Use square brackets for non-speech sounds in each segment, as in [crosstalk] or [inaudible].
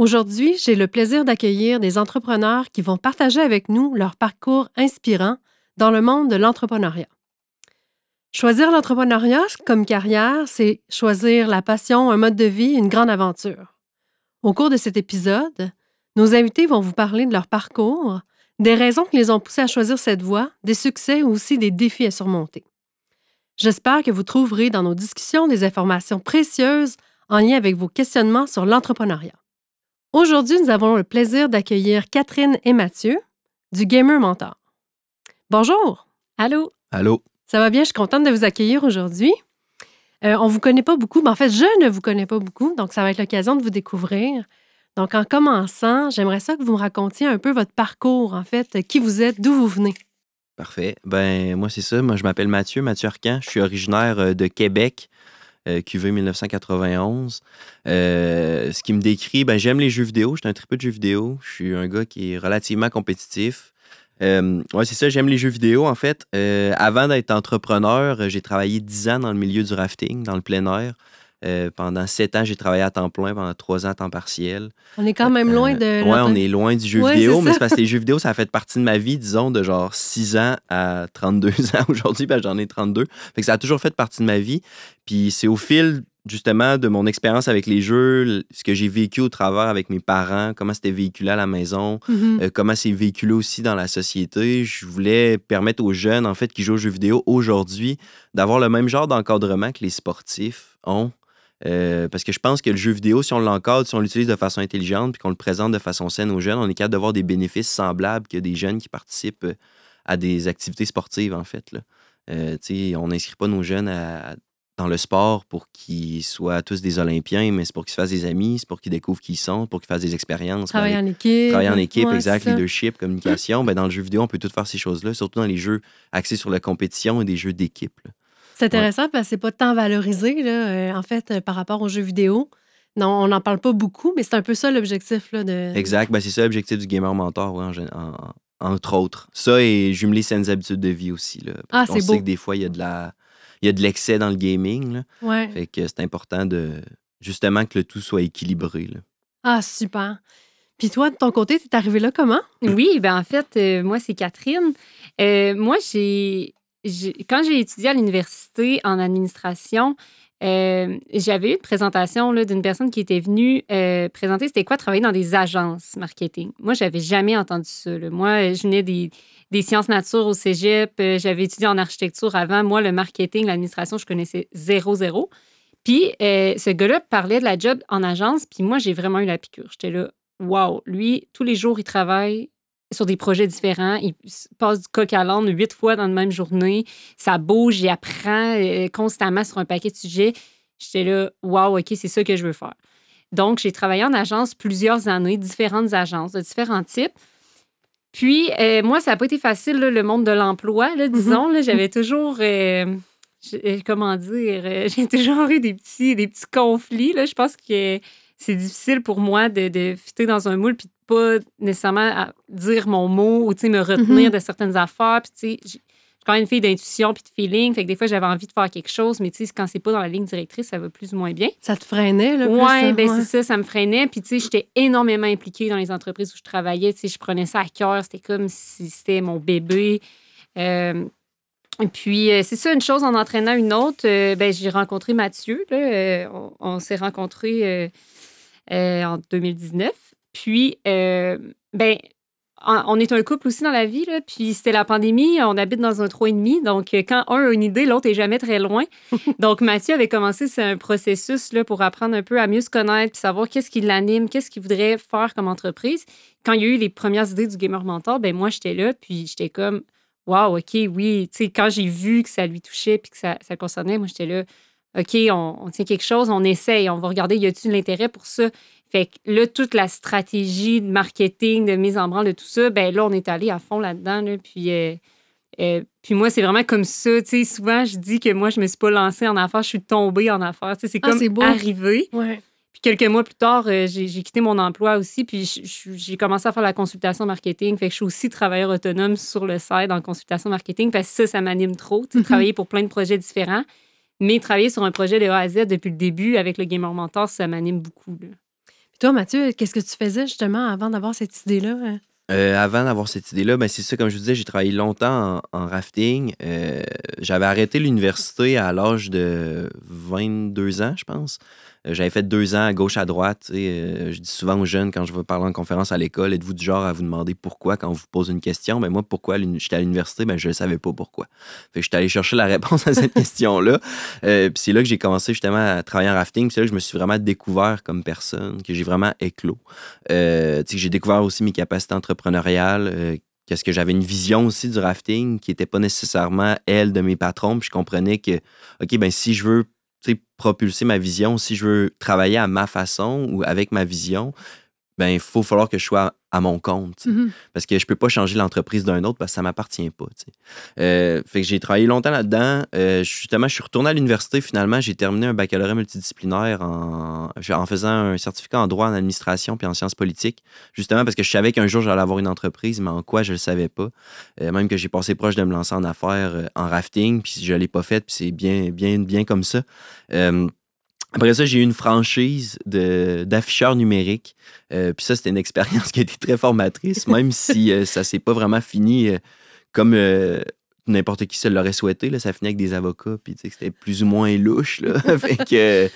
Aujourd'hui, j'ai le plaisir d'accueillir des entrepreneurs qui vont partager avec nous leur parcours inspirant dans le monde de l'entrepreneuriat. Choisir l'entrepreneuriat comme carrière, c'est choisir la passion, un mode de vie, une grande aventure. Au cours de cet épisode, nos invités vont vous parler de leur parcours, des raisons qui les ont poussés à choisir cette voie, des succès ou aussi des défis à surmonter. J'espère que vous trouverez dans nos discussions des informations précieuses en lien avec vos questionnements sur l'entrepreneuriat. Aujourd'hui, nous avons le plaisir d'accueillir Catherine et Mathieu du Gamer Mentor. Bonjour. Allô? Allô? Ça va bien? Je suis contente de vous accueillir aujourd'hui. Euh, on ne vous connaît pas beaucoup, mais en fait, je ne vous connais pas beaucoup, donc ça va être l'occasion de vous découvrir. Donc, en commençant, j'aimerais ça que vous me racontiez un peu votre parcours, en fait, qui vous êtes, d'où vous venez. Parfait. Ben, moi, c'est ça. Moi, je m'appelle Mathieu, Mathieu Arcan. Je suis originaire euh, de Québec. Euh, QV 1991. Euh, ce qui me décrit, ben, j'aime les jeux vidéo, je suis un triple de jeux vidéo, je suis un gars qui est relativement compétitif. Euh, ouais, c'est ça, j'aime les jeux vidéo en fait. avant d'être entrepreneur, j'ai travaillé 10 ans dans le milieu du rafting, dans le plein air. Euh, pendant sept ans, j'ai travaillé à temps plein, pendant trois ans à temps partiel. On est quand même loin de. Euh, ouais, on est loin du jeu vidéo, mais c'est parce que les jeux vidéo, ça a fait partie de ma vie, disons, de genre 6 ans à 32 [laughs] ans aujourd'hui, ben j'en ai 32. Fait que ça a toujours fait partie de ma vie. Puis c'est au fil justement de mon expérience avec les jeux, ce que j'ai vécu au travers avec mes parents, comment c'était véhiculé à la maison, Mm-hmm. euh, comment c'est véhiculé aussi dans la société. Je voulais permettre aux jeunes, en fait, qui jouent aux jeux vidéo aujourd'hui, d'avoir le même genre d'encadrement que les sportifs ont. Euh, parce que je pense que le jeu vidéo, si on l'encadre, si on l'utilise de façon intelligente, puis qu'on le présente de façon saine aux jeunes, on est capable d'avoir des bénéfices semblables que des jeunes qui participent euh, à des activités sportives, en fait. Là. Euh, on n'inscrit pas nos jeunes à- dans le sport pour qu'ils soient tous des Olympiens, mais c'est pour qu'ils se fassent des amis, c'est pour qu'ils découvrent qui ils sont, pour qu'ils fassent des expériences. Travailler en équipe. Travailler en équipe, Ouais, exact, leadership, communication. Ben, dans le jeu vidéo, on peut tout faire ces choses-là, surtout dans les jeux axés sur la compétition et des jeux d'équipe. C'est intéressant parce que c'est pas tant valorisé, là, euh, en fait, euh, par rapport aux jeux vidéo. Non, on n'en parle pas beaucoup, mais c'est un peu ça l'objectif. là, de... Exact. Ben, c'est ça l'objectif du gamer mentor, ouais, en en- entre autres. Ça et jumeler saines habitudes de vie aussi. Là, Ah, on c'est sait beau. que des fois, il y a de la. Il y a de l'excès dans le gaming. Là. Ouais. Fait que c'est important de justement que le tout soit équilibré. là. Ah, super. Puis toi, de ton côté, tu es arrivé là comment? Oui, ben en fait, euh, moi, c'est Catherine. Euh, moi, j'ai- quand j'ai étudié à l'université en administration, euh, j'avais eu une présentation d'une personne qui était venue euh, présenter c'était quoi travailler dans des agences marketing. Moi, j'avais jamais entendu ça. Moi, je venais des, sciences nature au cégep, euh, j'avais étudié en architecture avant. Moi, le marketing, l'administration, je connaissais zéro, zéro. Puis, euh, ce gars-là parlait de la job en agence, puis moi, j'ai vraiment eu la piqûre. J'étais là, wow, lui, tous les jours, il travaille sur des projets différents. Il passe du coq à l'âne huit fois dans la même journée. Ça bouge, il apprend euh, constamment sur un paquet de sujets. J'étais là, wow, OK, c'est ça que je veux faire. Donc, j'ai travaillé en agence plusieurs années, différentes agences de différents types. Puis, euh, moi, ça n'a pas été facile, là, le monde de l'emploi, là, disons. là. J'avais toujours, euh, comment dire, [laughs] j'ai toujours eu des petits, des petits conflits. Là. Je pense que c'est difficile pour moi de, de fitter dans un moule puis de pas nécessairement dire mon mot ou me retenir Mhm. de certaines affaires. Puis, tu sais, j'ai- je suis quand même une fille d'intuition puis de feeling. Fait que des fois, j'avais envie de faire quelque chose, mais tu sais, quand c'est pas dans la ligne directrice, ça va plus ou moins bien. Ça te freinait, là? ça? ben Ouais. c'est ça, ça me freinait. Puis, tu sais, j'étais énormément impliquée dans les entreprises où je travaillais. Tu sais, je prenais ça à cœur. C'était comme si c'était mon bébé. Euh, et puis, euh, c'est ça, une chose en entraînant une autre. euh, ben, j'ai rencontré Mathieu. Là, on on s'est rencontrés euh, en 2019. Puis, euh, ben, en- on est un couple aussi dans la vie, là, puis c'était la pandémie, on habite dans un 3,5, donc euh, quand un a une idée, l'autre est jamais très loin. [laughs] donc Mathieu avait commencé c'est un processus là, pour apprendre un peu à mieux se connaître, puis savoir qu'est-ce qui l'anime, qu'est-ce qu'il voudrait faire comme entreprise. Quand il y a eu les premières idées du Gamer Mentor, ben moi j'étais là, puis j'étais comme, wow, ok, oui, tu sais, quand j'ai vu que ça lui touchait, puis que ça, concernait, moi j'étais là, OK, on, on tient quelque chose, on essaye, on va regarder, y a-t-il de l'intérêt pour ça? Fait que là, toute la stratégie de marketing, de mise en branle, de tout ça, ben là, on est allé à fond là-dedans. Là, puis, euh, euh, puis moi, c'est vraiment comme ça. Tu sais, souvent, je dis que moi, je me suis pas lancée en affaires, je suis tombée en affaires. Tu sais, c'est Ah, comme arrivé. Ouais. Puis quelques mois plus tard, euh, j'ai quitté mon emploi aussi, puis j'ai commencé à faire la consultation marketing. Fait que je suis aussi travailleur autonome sur le site en consultation marketing parce que ça, ça m'anime trop. Tu sais, Mhm. Travailler pour plein de projets différents, mais travailler sur un projet de A à Z depuis le début avec le Gamer Mentor, ça m'anime beaucoup. là. Puis toi, Mathieu, qu'est-ce que tu faisais justement avant d'avoir cette idée-là? hein? Euh, avant d'avoir cette idée-là, ben c'est ça, comme je vous disais, j'ai travaillé longtemps en, en rafting. Euh, J'avais arrêté l'université à l'âge de 22 ans, je pense. Euh, J'avais fait deux ans à gauche, à droite. sais, euh, je dis souvent aux jeunes, quand je vais parler en conférence à l'école, êtes-vous du genre à vous demander pourquoi quand on vous pose une question? Ben moi, pourquoi? J'étais à l'université? Ben je ne savais pas pourquoi. Fait que j'étais allé chercher la réponse à cette [laughs] question-là. Euh, puis c'est là que j'ai commencé justement à travailler en rafting. C'est là que je me suis vraiment découvert comme personne, que j'ai vraiment éclos. Euh, j'ai découvert aussi mes capacités entrepreneuriales. euh, qu'est-ce que j'avais une vision aussi du rafting qui n'était pas nécessairement elle de mes patrons. Puis je comprenais que, OK, ben si je veux propulser ma vision, si je veux travailler à ma façon ou avec ma vision, ben il faut falloir que je sois à mon compte. Mhm. Parce que je peux pas changer l'entreprise d'un autre parce que ça m'appartient pas. Euh, fait que j'ai travaillé longtemps là-dedans. Euh, justement, je suis retourné à l'université finalement. J'ai terminé un baccalauréat multidisciplinaire en, en faisant un certificat en droit, en administration puis en sciences politiques. Justement parce que je savais qu'un jour j'allais avoir une entreprise, mais en quoi je le savais pas. Euh, même que j'ai passé proche de me lancer en affaires en rafting, puis je l'ai pas fait, puis c'est bien, bien, bien comme ça. Après ça, j'ai eu une franchise d'afficheurs numériques. Euh, puis ça, c'était une expérience [laughs] qui a été très formatrice, même si euh, ça s'est pas vraiment fini euh, comme euh, n'importe qui se l'aurait souhaité. Là. Ça finit avec des avocats, puis tu sais que c'était plus ou moins louche. Là. [laughs] Fait que,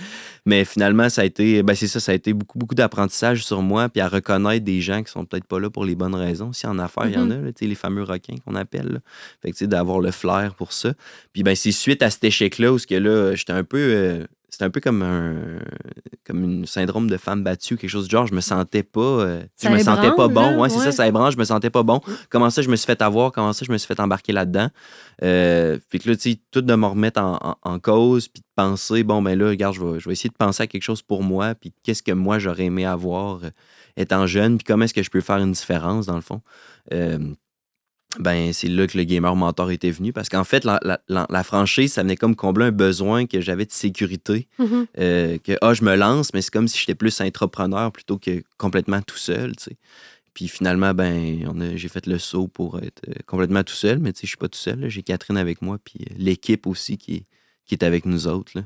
mais finalement, ça a été, ben c'est ça, ça a été beaucoup, beaucoup d'apprentissage sur moi, puis à reconnaître des gens qui sont peut-être pas là pour les bonnes raisons. Si en affaires, il y en a, là, tu sais, les fameux requins qu'on appelle. là. Fait que tu sais, d'avoir le flair pour ça. Puis ben, c'est suite à cet échec-là où que là, j'étais un peu. Euh, c'était un peu comme un comme une syndrome de femme battue, quelque chose du genre. Je me sentais pas. euh, je me sentais pas bon. là, Ouais, c'est ouais. ça, ça ébranle, je me sentais pas bon. Comment ça, je me suis fait avoir, comment ça, je me suis fait embarquer là-dedans? Euh, puis que là, tu sais, tout de me remettre en, en- en cause, puis de penser, bon, ben là, regarde, je vais, je vais essayer de penser à quelque chose pour moi, puis qu'est-ce que moi j'aurais aimé avoir euh, étant jeune, puis comment est-ce que je peux faire une différence, dans le fond? Ben, c'est là que le gamer mentor était venu parce qu'en fait, la, la- la- la franchise, ça venait comme combler un besoin que j'avais de sécurité. Mhm. Euh, que, ah, je me lance, mais c'est comme si j'étais plus entrepreneur plutôt que complètement tout seul, tu sais. Puis finalement, ben, j'ai fait le saut pour être euh, complètement tout seul, mais tu sais, je suis pas tout seul. J'ai Catherine avec moi, puis euh, l'équipe aussi qui est, qui est avec nous autres. Là.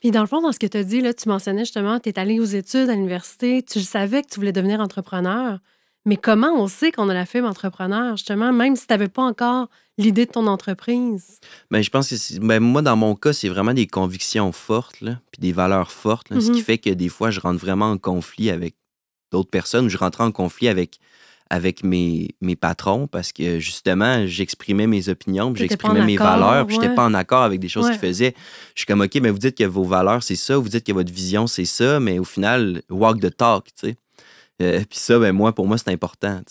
Puis dans le fond, dans ce que tu as dit, là, tu mentionnais justement, tu es allé aux études à l'université, tu savais que tu voulais devenir entrepreneur. Mais comment on sait qu'on a la fibre entrepreneur, justement, même si tu n'avais pas encore l'idée de ton entreprise? Ben, je pense que ben, moi, dans mon cas, c'est vraiment des convictions fortes, là, puis des valeurs fortes, là, ce qui Mhm. fait que des fois, je rentre vraiment en conflit avec d'autres personnes ou je rentrais en conflit avec, avec mes, mes patrons parce que justement, j'exprimais mes opinions, j'exprimais mes accord, valeurs, puis je ouais. n'étais pas en accord avec des choses Ouais. qu'ils faisaient. Je suis comme, OK, mais vous dites que vos valeurs, c'est ça, vous dites que votre vision, c'est ça, mais au final, walk the talk, tu sais. Euh, puis ça, ben moi, pour moi, c'est important.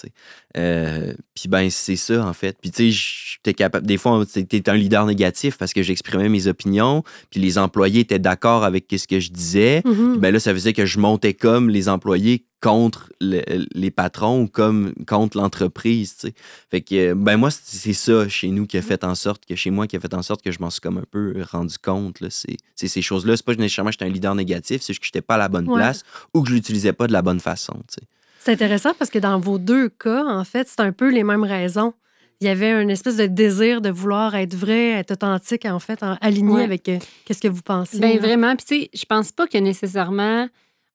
Euh, puis ben, c'est ça, en fait. Puis tu sais, j'étais capable... Des fois, t'es un leader négatif parce que j'exprimais mes opinions, puis les employés étaient d'accord avec ce que je disais. Puis ben là, ça faisait que je montais comme les employés contre le- les patrons ou comme contre l'entreprise, tu sais. Fait que, ben moi, c'est ça chez nous qui a fait en sorte que, chez moi, qui a fait en sorte que je m'en suis comme un peu rendu compte, là. C'est c'est ces choses-là. C'est pas nécessairement que j'étais un leader négatif, c'est juste que j'étais pas à la bonne Ouais. place ou que je l'utilisais pas de la bonne façon, tu sais. C'est intéressant parce que dans vos deux cas, en fait, c'est un peu les mêmes raisons. Il y avait une espèce de désir de vouloir être vrai, être authentique, en fait, en- aligné Ouais. avec euh, qu'est-ce que vous pensez. Ben là? vraiment. Puis tu sais, je pense pas a nécessairement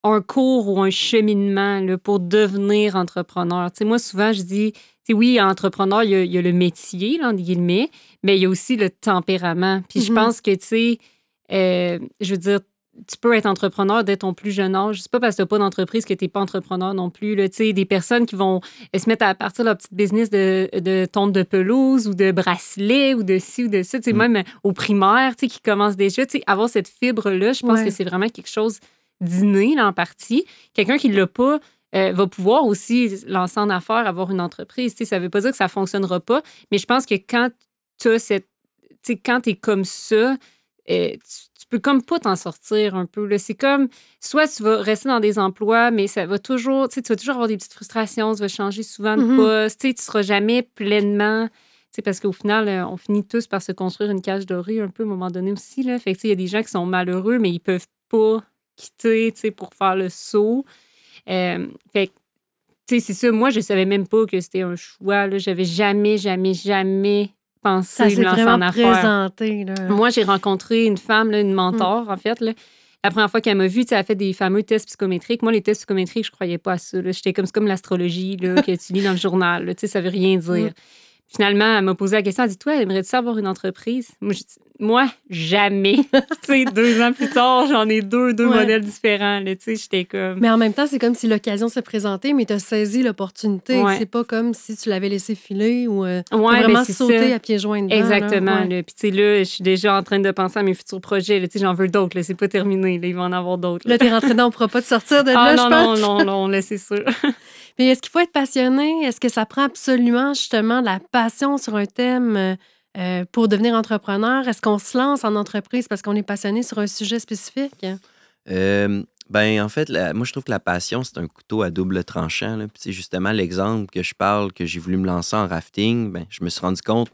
un cours ou un cheminement là, pour devenir entrepreneur. Moi, souvent, je dis, oui, entrepreneur, il y, a, il y a le métier, là, entre guillemets, mais il y a aussi le tempérament. Puis je Mhm. pense que, tu sais, euh, je veux dire, tu peux être entrepreneur dès ton plus jeune âge. C'est pas parce que tu pas d'entreprise que tu n'es pas entrepreneur non plus. Là. Des personnes qui vont euh, se mettre à partir leur petite business de, de tonte de pelouse ou de bracelet ou de ci ou de ça. Mm. Même au primaire, qui commencent déjà. Avoir cette fibre-là, je pense Ouais. que c'est vraiment quelque chose là, en partie. Quelqu'un qui ne l'a pas euh, va pouvoir aussi lancer en affaires, avoir une entreprise. Ça ne veut pas dire que ça ne fonctionnera pas, mais je pense que quand tu as cette. Quand tu es comme ça, euh, tu, tu peux comme pas t'en sortir un peu. C'est comme, soit tu vas rester dans des emplois, mais ça va toujours, tu vas toujours avoir des petites frustrations, tu vas changer souvent de Mhm. poste, tu tu seras jamais pleinement. Parce qu'au final, euh, on finit tous par se construire une cage dorée un peu à un moment donné aussi. Là. Fait que, il y a des gens qui sont malheureux, mais ils peuvent pas quitter tu sais, pour faire le saut. Euh, fait que, tu sais, c'est ça. Moi, je savais même pas que c'était un choix. là. J'avais jamais, jamais, jamais pensé Ça me lancer vraiment en présenté. Là. Moi, j'ai rencontré une femme, là, une mentor, en fait. Là. La première fois qu'elle m'a vue, elle a fait des fameux tests psychométriques. Moi, les tests psychométriques, je croyais pas à ça. là. J'étais comme, c'est comme l'astrologie là, [laughs] que tu lis dans le journal. là. Tu sais, ça veut rien dire. Finalement, elle m'a posé la question. Elle dit Toi, aimerais-tu avoir une entreprise Moi, j'ai dit, Moi jamais. [laughs] tu sais, deux ans plus tard, j'en ai deux, deux Ouais. modèles différents. Tu j'étais comme. Mais en même temps, c'est comme si l'occasion se présentait, mais tu as saisi l'opportunité. Ouais. C'est pas comme si tu l'avais laissé filer ou euh, Ouais, vraiment sauté ça. à pieds joints dedans. Exactement. Là. Puis, tu sais, là, je suis déjà en train de penser à mes futurs projets. Tu sais, j'en veux d'autres. C'est pas terminé. là. Il va en avoir d'autres. là. Là, t'es rentré dedans, on pourra pas te sortir de Ah là, je non, pense. non, non, non, là, c'est sûr. [laughs] Mais est-ce qu'il faut être passionné? Est-ce que ça prend absolument justement de la passion sur un thème euh, pour devenir entrepreneur? Est-ce qu'on se lance en entreprise parce qu'on est passionné sur un sujet spécifique? Euh, ben, en fait, la- moi, je trouve que la passion, c'est un couteau à double tranchant. là. Puis, justement, l'exemple que je parle, que j'ai voulu me lancer en rafting, ben, je me suis rendu compte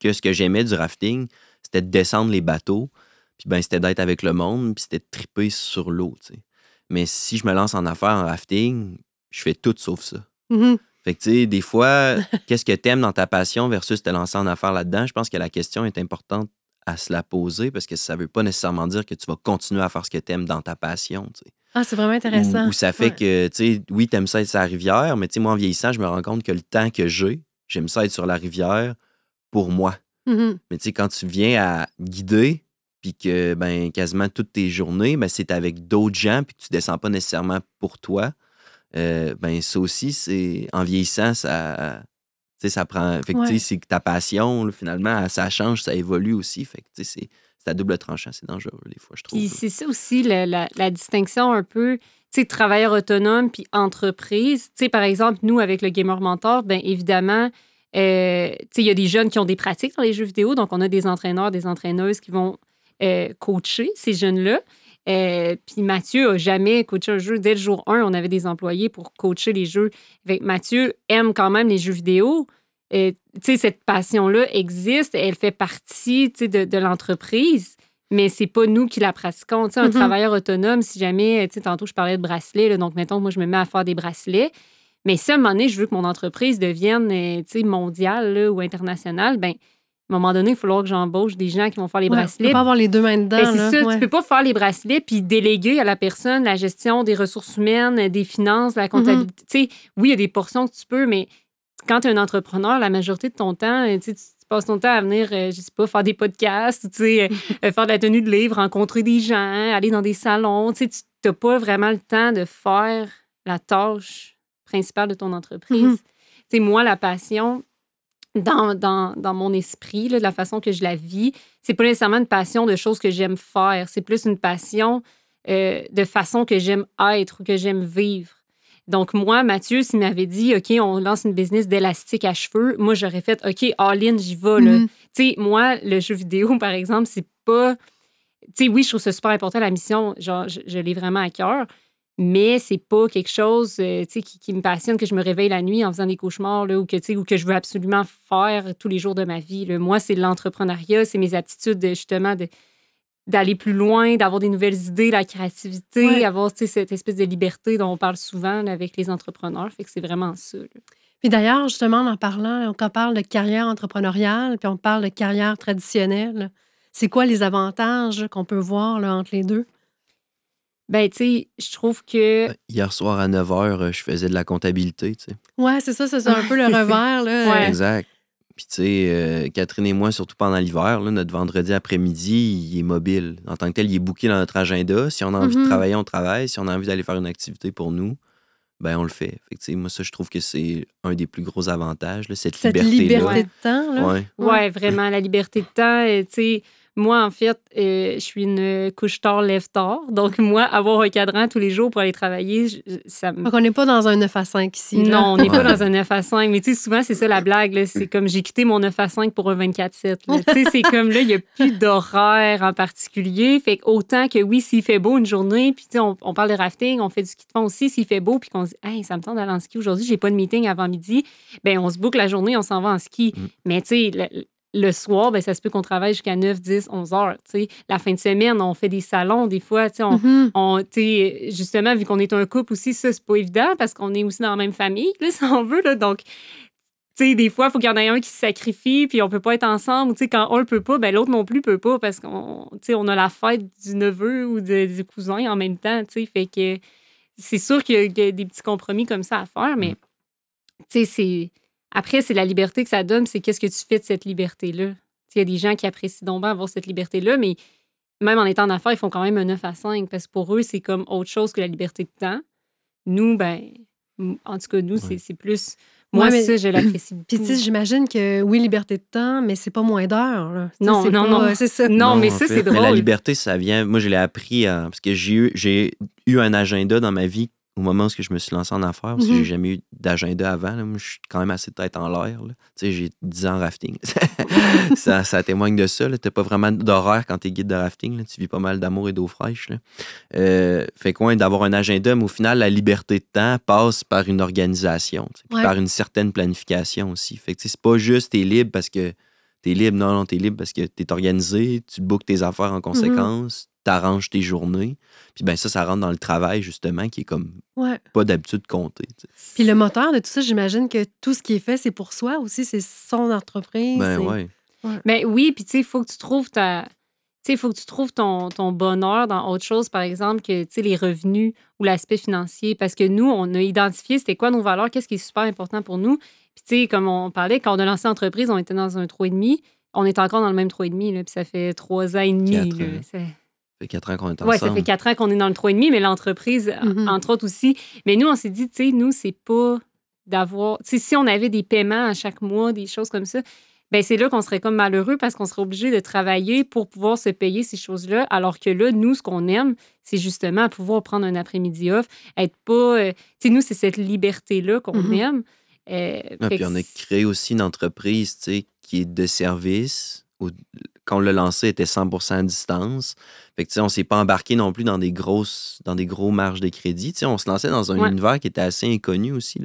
que ce que j'aimais du rafting, c'était de descendre les bateaux, puis ben, c'était d'être avec le monde, puis c'était de triper sur l'eau. Mais si je me lance en affaires en rafting, je fais tout sauf ça. Mhm. Fait que, tu sais, des fois, [laughs] qu'est-ce que t'aimes dans ta passion versus te lancer en affaires là-dedans? Je pense que la question est importante à se la poser parce que ça veut pas nécessairement dire que tu vas continuer à faire ce que t'aimes dans ta passion, tu sais. Ah, c'est vraiment intéressant. Ou, ça fait Ouais. que, tu sais, oui, t'aimes ça être sur la rivière, mais tu sais, moi, en vieillissant, je me rends compte que le temps que j'ai, j'aime ça être sur la rivière pour moi. Mhm. Mais tu sais, quand tu viens à guider, puis que, ben, quasiment toutes tes journées, ben, c'est avec d'autres gens, puis que tu descends pas nécessairement pour toi, euh, ben, ça aussi, c'est, en vieillissant, ça, ça prend, fait que, Ouais. c'est que ta passion, là, finalement, ça change, ça évolue aussi, fait que, c'est, c'est à double tranchant, c'est dangereux, des fois, je trouve. C'est ça aussi la, la- la distinction un peu, tu sais, travailleur autonome puis entreprise. Tu sais, par exemple, nous, avec le Gamer Mentor, bien évidemment, euh, tu sais, il y a des jeunes qui ont des pratiques dans les jeux vidéo, donc on a des entraîneurs, des entraîneuses qui vont euh, coacher ces jeunes-là. Euh, puis Mathieu a jamais coaché un jeu. Dès le jour 1, on avait des employés pour coacher les jeux. Fait que Mathieu aime quand même les jeux vidéo. Euh, tu sais, cette passion-là existe, elle fait partie de, de l'entreprise, mais c'est pas nous qui la pratiquons. Tu sais, un Mhm. travailleur autonome, si jamais, tu sais, tantôt je parlais de bracelets, là, donc mettons, moi je me mets à faire des bracelets, mais si à un moment donné, je veux que mon entreprise devienne euh, mondiale là, ou internationale, ben à un moment donné, il va falloir que j'embauche des gens qui vont faire les Ouais, bracelets. peut pas avoir les deux mains dedans. Ben, c'est ça, Ouais. tu peux pas faire les bracelets puis déléguer à la personne la gestion des ressources humaines, des finances, la comptabilité. Tu sais, oui, il y a des portions que tu peux, mais quand tu es un entrepreneur, la majorité de ton temps, euh, tu tu passes ton temps à venir, euh, je sais pas, faire des podcasts, tu sais, [laughs] euh, faire de la tenue de livre, rencontrer des gens, aller dans des salons. Tu tu n'as pas vraiment le temps de faire la tâche principale de ton entreprise. Tu sais, moi, la passion, dans, dans, dans mon esprit, là, de la façon que je la vis, c'est pas nécessairement une passion de choses que j'aime faire. C'est plus une passion euh, de façon que j'aime être ou que j'aime vivre. Donc, moi, Mathieu, s'il m'avait dit, OK, on lance une business d'élastique à cheveux, moi, j'aurais fait, OK, all-in, j'y vais. là. Mhm. Tu sais, moi, le jeu vidéo, [laughs] par exemple, c'est pas. Tu sais, oui, je trouve ça super important, la mission. Genre, je, je l'ai vraiment à cœur. Mais c'est pas quelque chose euh, qui, qui me passionne, que je me réveille la nuit en faisant des cauchemars là, ou, que, ou que je veux absolument faire tous les jours de ma vie. là. Moi, c'est l'entrepreneuriat, c'est mes aptitudes de, justement d'aller plus loin, d'avoir des nouvelles idées, la créativité, Ouais. avoir cette espèce de liberté dont on parle souvent là, avec les entrepreneurs. Fait que c'est vraiment ça. Puis d'ailleurs, justement, en parlant, quand on parle de carrière entrepreneuriale, puis on parle de carrière traditionnelle, c'est quoi les avantages qu'on peut voir là, entre les deux? Ben, tu sais, je trouve que. Hier soir à 9h, je faisais de la comptabilité, tu sais. Ouais, c'est ça, c'est ça, un peu le [laughs] revers. Là. Ouais. Exact. Puis, tu sais, euh, Catherine et moi, surtout pendant l'hiver, là, notre vendredi après-midi, il est mobile. En tant que tel, il est booké dans notre agenda. Si on a envie Mhm. de travailler, on travaille. Si on a envie d'aller faire une activité pour nous, ben on le fait. Fait que, tu sais, moi, ça, je trouve que c'est un des plus gros avantages, là, cette, Cette liberté-là. liberté de temps. Là. Ouais. Ouais, vraiment, la liberté de temps. euh, Tu sais, moi, en fait, euh, je suis une couche tard, lève tard. Donc, moi, avoir un cadran tous les jours pour aller travailler, ça me. Donc, on n'est pas dans un 9 à 5 ici. Non, on n'est pas dans un 9 à 5. Mais tu sais, souvent, c'est ça la blague. C'est comme j'ai quitté mon 9 à 5 pour un 24-7. tu sais, c'est comme là, il n'y a plus d'horaire en particulier. Fait autant que oui, s'il fait beau une journée, puis tu sais, on, parle de rafting, on fait du ski de fond aussi, s'il fait beau, puis qu'on se dit, hey, ça me tente d'aller en ski aujourd'hui, j'ai pas de meeting avant midi, ben on se boucle la journée, on s'en va en ski. Mm. Mais tu sais, le soir, ben, ça se peut qu'on travaille jusqu'à 9, 10, 11 heures. La fin de semaine, on fait des salons des fois. On, mm-hmm. on justement, vu qu'on est un couple aussi, ça, c'est pas évident parce qu'on est aussi dans la même famille, là, [laughs] si on veut. Là, donc, des fois, il faut qu'il y en ait un qui se sacrifie, puis on peut pas être ensemble. quand un peut pas, ben, l'autre non plus peut pas parce qu'on on a la fête du neveu ou du cousin en même temps. Fait que c'est sûr qu'il y, a des petits compromis comme ça à faire, mais mm. c'est après, c'est la liberté que ça donne, c'est qu'est-ce que tu fais de cette liberté-là? Il y a des gens qui apprécient donc bien avoir cette liberté-là, mais même en étant en affaires, ils font quand même un 9 à 5 parce que pour eux, c'est comme autre chose que la liberté de temps. Nous, ben, en tout cas, nous, c'est plus. Moi, ça, je l'apprécie beaucoup. [clears throat] Puis, tu sais, j'imagine que oui, liberté de temps, mais c'est pas moins d'heures. Non, non, non, c'est ça. Non, mais ça, c'est drôle. Mais la liberté, ça vient. Moi, je l'ai appris parce que j'ai eu, eu un agenda dans ma vie au moment où je me suis lancé en affaires, parce que j'ai mm-hmm. jamais eu d'agenda avant. Moi, je suis quand même assez tête en l'air. J'ai 10 ans rafting. [laughs] ça, ça, témoigne de ça. Tu n'as pas vraiment d'horaire quand tu es guide de rafting. Tu vis pas mal d'amour et d'eau fraîche. Euh, fait quoi, d'avoir un agenda, mais au final, la liberté de temps passe par une organisation, par une certaine planification aussi. Fait que c'est pas juste tu es libre parce que tu es libre. Non, non, tu es libre parce que tu es organisé, tu bookes tes affaires en mm-hmm. conséquence, arranges tes journées. Puis ben ça, ça rentre dans le travail, justement, qui est comme pas d'habitude compter. Puis le moteur de tout ça, j'imagine que tout ce qui est fait, c'est pour soi aussi, c'est son entreprise. Ben ouais. Ben oui, puis tu sais, il faut que tu trouves ta. Tu sais, il faut que tu trouves ton, ton, bonheur dans autre chose, par exemple, que tu sais, les revenus ou l'aspect financier. Parce que nous, on a identifié c'était quoi nos valeurs, qu'est-ce qui est super important pour nous. Puis, tu sais, comme on parlait, quand on a lancé l'entreprise, on était dans un 3,5. On est encore dans le même 3,5, puis ça fait trois ans et demi. Là, fait quatre ans qu'on est ensemble. Oui, ça fait quatre ans qu'on est dans le 3,5, mais l'entreprise, mm-hmm. entre autres aussi. Mais nous, on s'est dit, tu sais, nous, c'est pas d'avoir. Tu sais, si on avait des paiements à chaque mois, des choses comme ça, ben c'est là qu'on serait comme malheureux parce qu'on serait obligé de travailler pour pouvoir se payer ces choses-là. Alors que là, nous, ce qu'on aime, c'est justement pouvoir prendre un après-midi off, être pas. Euh, tu sais, nous, c'est cette liberté-là qu'on mm-hmm. aime. Euh, puis on a créé aussi une entreprise, tu sais, qui est de service. quand on l'a lancé, elle était 100 à distance. Fait que, on s'est pas embarqué non plus dans des grosses, dans des gros marges de crédit. on se lançait dans un univers qui était assez inconnu aussi.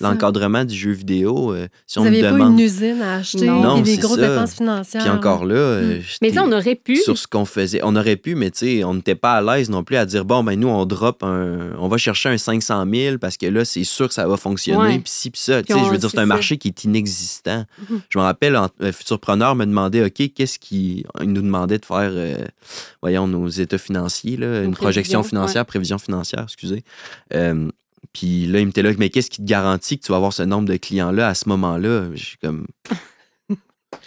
L'encadrement du jeu vidéo, euh, si Vous on nous demande... pas une usine à acheter non, des grosses dépenses financières. Puis encore là, euh, mm. mais on aurait pu. Sur ce qu'on faisait, on aurait pu, mais on n'était pas à l'aise non plus à dire bon ben nous on drop un, on va chercher un 500 000 parce que là c'est sûr que ça va fonctionner. Puis si puis ça, je veux dire c'est un marché qui est inexistant. Mm-hmm. Je me rappelle, un futurpreneur me demandait ok qu'est-ce qui, il nous demandait de faire, euh, voyons nos états financiers, une, projection financière, prévision financière, excusez. Euh, puis là, il me était là, mais qu'est-ce qui te garantit que tu vas avoir ce nombre de clients-là à ce moment-là? Je suis comme. [laughs]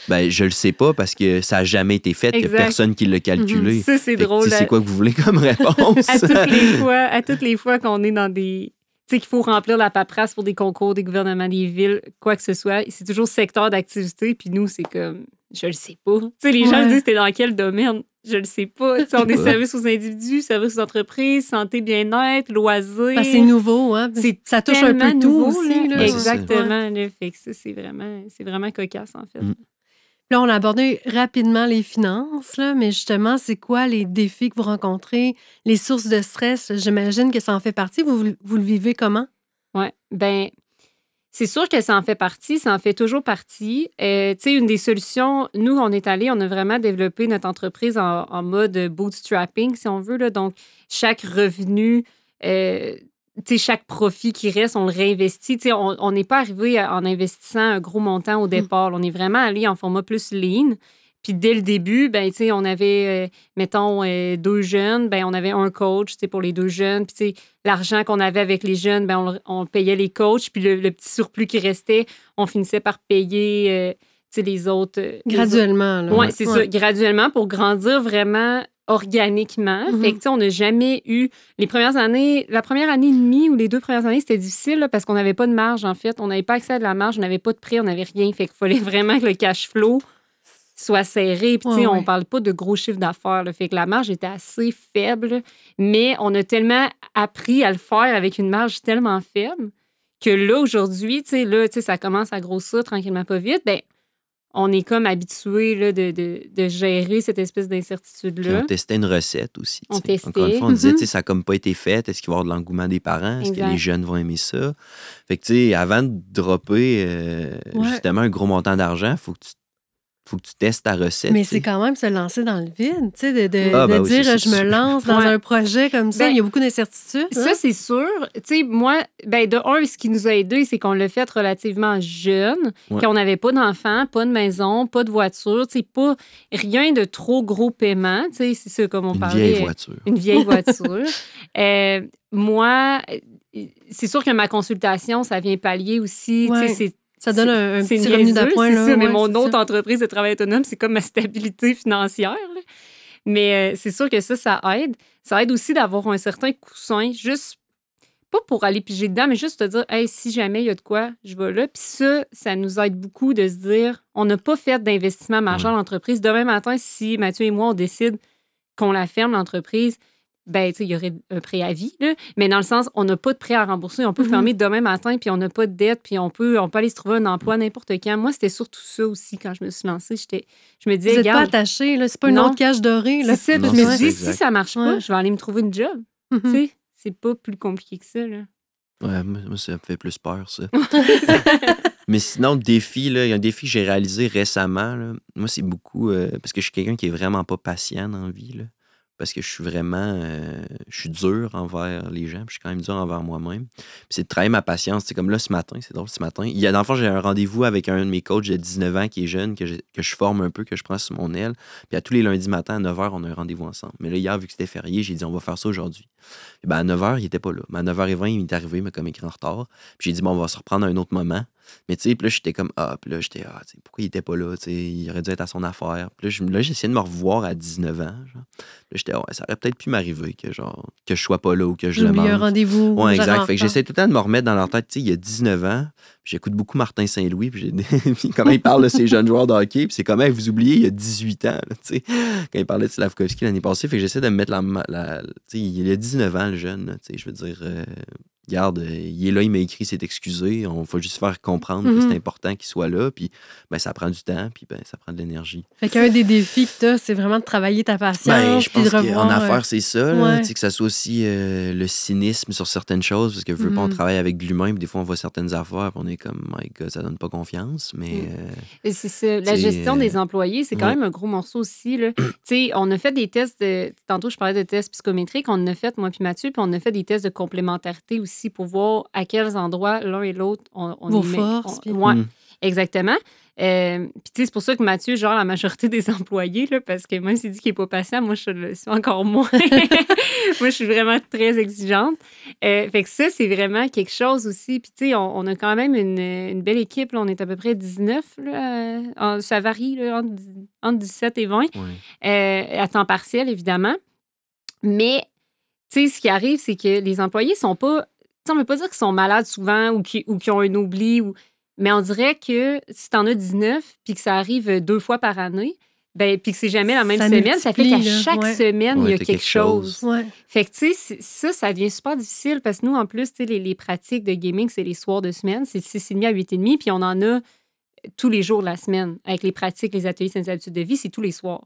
Ben, je le sais pas parce que ça n'a jamais été fait, que personne qui l'a calculé. Ça, c'est drôle. C'est quoi que vous voulez comme [laughs] réponse? à toutes les fois, à toutes les fois qu'on est dans des. Tu sais, qu'il faut remplir la paperasse pour des concours, des gouvernements, des villes, quoi que ce soit. C'est toujours secteur d'activité, puis nous, c'est comme. Je le sais pas. Tu sais, les gens disent, t'es dans quel domaine? Je le sais pas. on [laughs] est service aux individus, service aux entreprises, santé, bien-être, loisirs. c'est nouveau, hein? Ça touche un peu tout aussi. Là. Exactement. Fait que ça, c'est vraiment, vraiment cocasse, en fait. Mm. Là, on a abordé rapidement les finances, là, mais justement, c'est quoi les défis que vous rencontrez, les sources de stress? J'imagine que ça en fait partie. Vous, vous le vivez comment? Oui. Ben, c'est sûr que ça en fait partie, ça en fait toujours partie. Euh, tu sais, une des solutions, nous, on est allé, on a vraiment développé notre entreprise en, mode bootstrapping, si on veut. Là. Donc, chaque revenu, euh, tu sais, chaque profit qui reste, on le réinvestit. Tu sais, on n'est pas arrivé en investissant un gros montant au mmh. départ. On est vraiment allé en format plus lean. Puis dès le début, ben, on avait, euh, mettons, euh, deux jeunes, ben, on avait un coach pour les deux jeunes. Puis l'argent qu'on avait avec les jeunes, ben, on, payait les coachs. Puis le, petit surplus qui restait, on finissait par payer euh, les autres. Graduellement. Oui, c'est ça, graduellement pour grandir vraiment organiquement. Fait que, on n'a jamais eu. Les premières années, la première année et demie ou les deux premières années, c'était difficile parce qu'on n'avait pas de marge, en fait. On n'avait pas accès à de la marge, on n'avait pas de prêt, on n'avait rien. Fait qu'il fallait [laughs] vraiment que le cash flow soit serré. Puis, tu sais, Ouais, on ouais. parle pas de gros chiffres d'affaires. Fait que la marge était assez faible, mais on a tellement appris à le faire avec une marge tellement faible que là, aujourd'hui, tu sais, là, tu sais, ça commence à grossir tranquillement pas vite. Ben, on est comme habitué là, de, de, de gérer cette espèce d'incertitude-là. on testait une recette aussi. On tu sais. Encore une testait. fois, on disait, Mhm. tu sais, ça n'a comme pas été fait. Est-ce qu'il va y avoir de l'engouement des parents? Est-ce que les jeunes vont aimer ça? Fait que, tu sais, avant de dropper euh, Ouais. justement un gros montant d'argent, il faut que tu faut que tu testes ta recette. Mais c'est quand même se lancer dans le vide, tu sais, de, de, Ah, de ben oui, dire c'est- je me lance dans Ouais. un projet comme ça. Ben, il y a beaucoup d'incertitudes. Ça, hein? c'est sûr. Tu sais, moi, ben, de un, ce qui nous a aidé, c'est qu'on l'a fait relativement jeune, Ouais. qu'on n'avait pas d'enfants, pas de maison, pas de voiture, tu sais, pas rien de trop gros paiement. Tu sais, c'est ça, comme on Une parlait. vieille voiture. Une vieille [laughs] voiture. Euh, moi, euh, c'est sûr que ma consultation, ça vient pallier aussi. Tu sais, c'est Ça donne un, petit revenu d'appoint. c'est mais ouais, mon autre ça. entreprise de travail autonome, c'est comme ma stabilité financière. là. Mais euh, c'est sûr que ça, ça aide. Ça aide aussi d'avoir un certain coussin, juste pas pour aller piger dedans, mais juste te dire, hey, si jamais il y a de quoi, je vais là. Puis ça, ça nous aide beaucoup de se dire, on n'a pas fait d'investissement majeur dans l'entreprise. Demain matin, si Mathieu et moi, on décide qu'on la ferme, l'entreprise, ben, tu sais, il y aurait un préavis, là. mais dans le sens, on n'a pas de prêt à rembourser. On peut Mhm. fermer demain matin, puis on n'a pas de dette, puis on peut, on peut aller se trouver un emploi n'importe quand. Moi, c'était surtout ça aussi quand je me suis lancée. J'étais, je me Vous disais, n'êtes pas attaché, là. C'est pas une Non. autre cage dorée. Là. c'est je me dis, si ça marche pas, Ouais. je vais aller me trouver une job. Tu sais, c'est pas plus compliqué que ça, là. Ouais, moi, moi, ça me fait plus peur, ça. [laughs] Mais sinon, défi, là, il y a un défi que j'ai réalisé récemment. là. Moi, c'est beaucoup. euh, parce que je suis quelqu'un qui est vraiment pas patient dans la vie. Là, parce que je suis vraiment. euh, je suis dur envers les gens. Puis je suis quand même dur envers moi-même. Puis c'est de travailler ma patience. C'est comme là, ce matin, c'est drôle, ce matin. Il y a, dans le j'ai un rendez-vous avec un de mes coachs de 19 ans qui est jeune, que, je forme un peu, que je prends sur mon aile. Puis à tous les lundis matin, à 9h, on a un rendez-vous ensemble. Mais là, hier, vu que c'était férié, j'ai dit, on va faire ça aujourd'hui. Puis ben, à 9h, il était pas là. Mais à 9h20, il est arrivé, mais comme écrit en retard. Puis j'ai dit, bon, on va se reprendre à un autre moment. Mais tu sais, puis là, j'étais comme, ah, puis là, j'étais, ah, tu sais, pourquoi il était pas là? Tu sais, il aurait dû être à son affaire. Puis là, je- là, j'essayais de me revoir à 19 ans. Genre. Puis là, j'étais, ouais, ça aurait peut-être pu m'arriver que, genre, que je sois pas là ou que je le manque. rendez-vous. Ouais, exact. Fait que j'essaie tout le temps de me remettre dans leur tête. Tu sais, il y a 19 ans, j'écoute beaucoup Martin Saint-Louis, [laughs] puis, comment il parle de ces jeunes joueurs de hockey, puis c'est comment vous oubliez, il y a 18 ans, tu sais, quand il parlait de Slavkovski l'année passée. Fait que j'essaie de me mettre la. la- tu sais, il a 19 ans, le jeune, là, tu sais, je veux dire. euh, Regarde, euh, il est là, il m'a écrit, c'est excusé. On va juste faire comprendre que Mhm. c'est important qu'il soit là. Puis, ben, ça prend du temps, puis ben, ça prend de l'énergie. Fait qu'un des défis que tu as, c'est vraiment de travailler ta patience. Ben, je puis pense de revoir, qu'en euh, affaires, c'est ça. là, ouais. tu sais, que ça soit aussi euh, le cynisme sur certaines choses, parce que veux pas, on Mhm. travaille avec de l'humain, puis des fois, on voit certaines affaires, puis on est comme, my God, ça donne pas confiance. Mais Mm. euh, C'est ça. La gestion euh, des employés, c'est quand ouais. même un gros morceau aussi. Là. [clears throat] Tu sais, on a fait des tests de. Tantôt, je parlais de tests psychométriques. On en a fait, moi puis Mathieu, puis on a fait des tests de complémentarité aussi pour voir à quels endroits l'un et l'autre on, on Vos y met- forces, on- puis- ouais, Mm. exactement. Euh, puis tu sais, c'est pour ça que Mathieu, genre la majorité [laughs] des employés, là, parce que même s'il dit qu'il n'est pas patient, moi, je le suis encore moins. [laughs] moi, je suis vraiment très exigeante. Euh, fait que ça, c'est vraiment quelque chose aussi. Puis, tu sais, on, on a quand même une, une belle équipe. là. On est à peu près 19. Là, en- ça varie là, entre, entre 17 et 20, ouais. euh, à temps partiel, évidemment. Mais, tu sais, ce qui arrive, c'est que les employés sont pas. Sais, on ne veut pas dire qu'ils sont malades souvent ou qu'ils ont un oubli. Ou, mais on dirait que si tu en as 19 puis que ça arrive deux fois par année, ben, puis que c'est jamais la même Ça semaine, ça fait qu'à chaque ouais. semaine, il y a quelque quelque chose. chose. Ouais. Fait que, tu sais, c'est- ça, ça devient super difficile parce que nous, en plus, les, les pratiques de gaming, c'est les soirs de semaine. C'est de 6h30 à 8h30, puis on en a tous les jours de la semaine. Avec les pratiques, les ateliers, les habitudes de vie, c'est tous les soirs.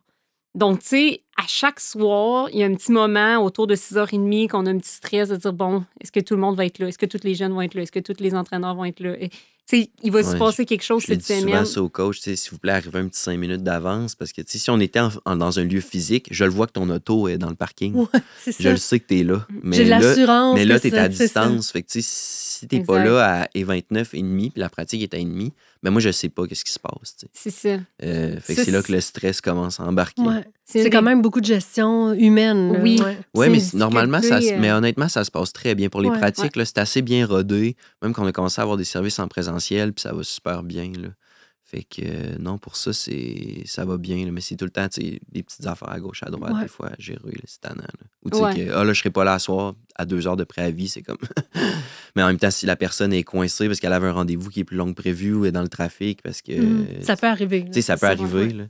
Donc, tu sais, à chaque soir, il y a un petit moment autour de 6h30 qu'on a un petit stress de dire bon, est-ce que tout le monde va être là? Est-ce que tous les jeunes vont être là? Est-ce que tous les entraîneurs vont être là? Et, Tu sais, il va se passer quelque chose Je cette dis souvent semaine. ça au coach, tu sais, s'il vous plaît, arrivez un petit 5 minutes d'avance, parce que tu sais, si on était en- en- dans un lieu physique, je le vois que ton auto est dans le parking. Ouais, [laughs] Je ça. le sais que tu es là. Mais J'ai l'assurance. Mais là, tu es à ça- distance. Fait que, tu si t'es pas Exact. là à E29 et demi, puis la pratique est à demi, ben moi, je sais pas qu'est-ce qui se passe. C'est ça. Euh, fait que c'est là que le stress commence à embarquer. Ouais. C'est quand même beaucoup de gestion humaine. là. Oui. C'est mais normalement, ça, se- mais euh, honnêtement, ça se passe très bien. Pour les Ouais. pratiques, c'est assez bien rodé. Même qu'on a commencé à avoir des services en présentiel, puis ça va super bien. Là. Fait que euh, non, pour ça, c'est ça va bien. là. Mais c'est tout le temps des petites affaires à gauche, à droite, Ouais. des fois, à gérer. C'est tannant. là. Ou tu sais Ouais. que, ah là, je serai pas là à soir, à deux heures de préavis, c'est comme. [laughs] mais en même temps, si la personne est coincée parce qu'elle avait un rendez-vous qui est plus long que prévu ou est dans le trafic, parce que. Mhm. Ça peut arriver. là, Tu sais, ça peut arriver. là.